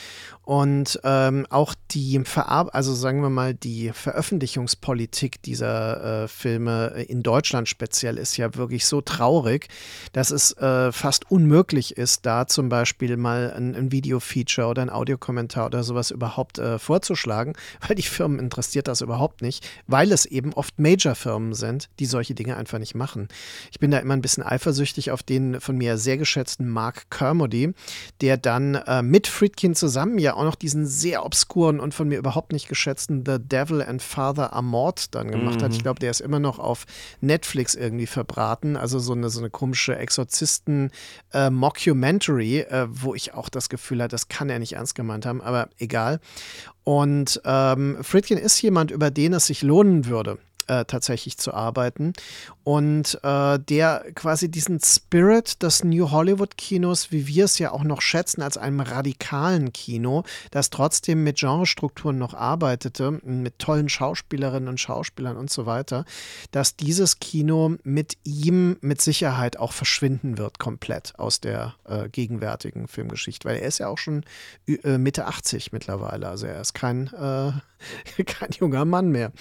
Und ähm, auch die Verar also sagen wir mal, die Veröffentlichungspolitik dieser äh, Filme in Deutschland speziell ist ja wirklich so traurig, dass es äh, fast unmöglich ist, da zum Beispiel mal ein, ein Video-Feature oder ein Audiokommentar oder sowas überhaupt äh, vorzuschlagen, weil die Firmen interessiert das überhaupt nicht, weil es eben oft Major-Firmen sind, die solche Dinge einfach nicht machen. Ich bin da immer ein bisschen eifersüchtig auf den von mir sehr geschätzten Mark Kermody, der dann äh, mit Friedkin zusammen ja auch noch diesen sehr obskuren und von mir überhaupt nicht geschätzten The Devil and Father Amort dann gemacht hat. Ich glaube, der ist immer noch auf Netflix irgendwie verbraten. Also so eine, so eine komische Exorzisten-Mockumentary, äh, wo ich auch das Gefühl hatte, das kann er nicht ernst gemeint haben, aber egal. Und ähm, Friedkin ist jemand, über den es sich lohnen würde, äh, tatsächlich zu arbeiten. Und äh, der quasi diesen Spirit des New Hollywood-Kinos, wie wir es ja auch noch schätzen, als einem radikalen Kino, das trotzdem mit Genrestrukturen noch arbeitete, mit tollen Schauspielerinnen und Schauspielern und so weiter, dass dieses Kino mit ihm mit Sicherheit auch verschwinden wird, komplett aus der äh, gegenwärtigen Filmgeschichte. Weil er ist ja auch schon äh, Mitte 80 mittlerweile. Also er ist kein, äh, (laughs) kein junger Mann mehr.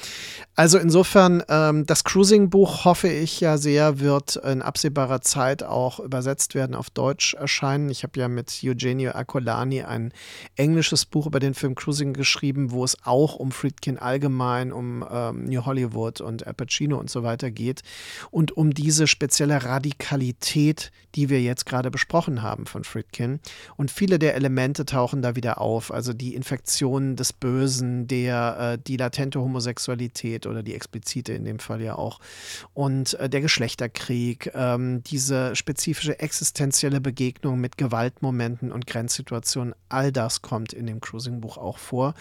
Also insofern, ähm, das Cruising-Buch hoffe ich ja sehr, wird in absehbarer Zeit auch übersetzt werden, auf Deutsch erscheinen. Ich habe ja mit Eugenio Accolani ein englisches Buch über den Film Cruising geschrieben, wo es auch um Friedkin allgemein, um ähm, New Hollywood und Al Pacino und so weiter geht und um diese spezielle Radikalität, die wir jetzt gerade besprochen haben von Friedkin. Und viele der Elemente tauchen da wieder auf, also die Infektionen des Bösen, der, äh, die latente Homosexualität oder die explizite in dem Fall ja auch und äh, der Geschlechterkrieg, ähm, diese spezifische existenzielle Begegnung mit Gewaltmomenten und Grenzsituationen, all das kommt in dem Cruising-Buch auch vor.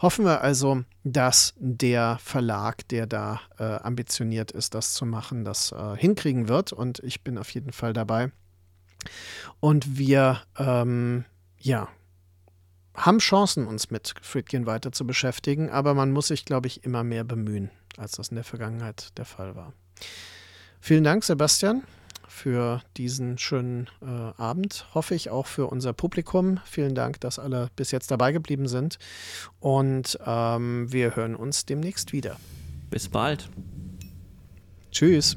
Hoffen wir also, dass der Verlag, der da äh, ambitioniert ist, das zu machen, das äh, hinkriegen wird und ich bin auf jeden Fall dabei. Und wir, ähm, ja, haben Chancen, uns mit Friedkin weiter zu beschäftigen, aber man muss sich, glaube ich, immer mehr bemühen, als das in der Vergangenheit der Fall war. Vielen Dank, Sebastian, für diesen schönen äh, Abend. Hoffe ich auch für unser Publikum. Vielen Dank, dass alle bis jetzt dabei geblieben sind. Und ähm, wir hören uns demnächst wieder. Bis bald. Tschüss.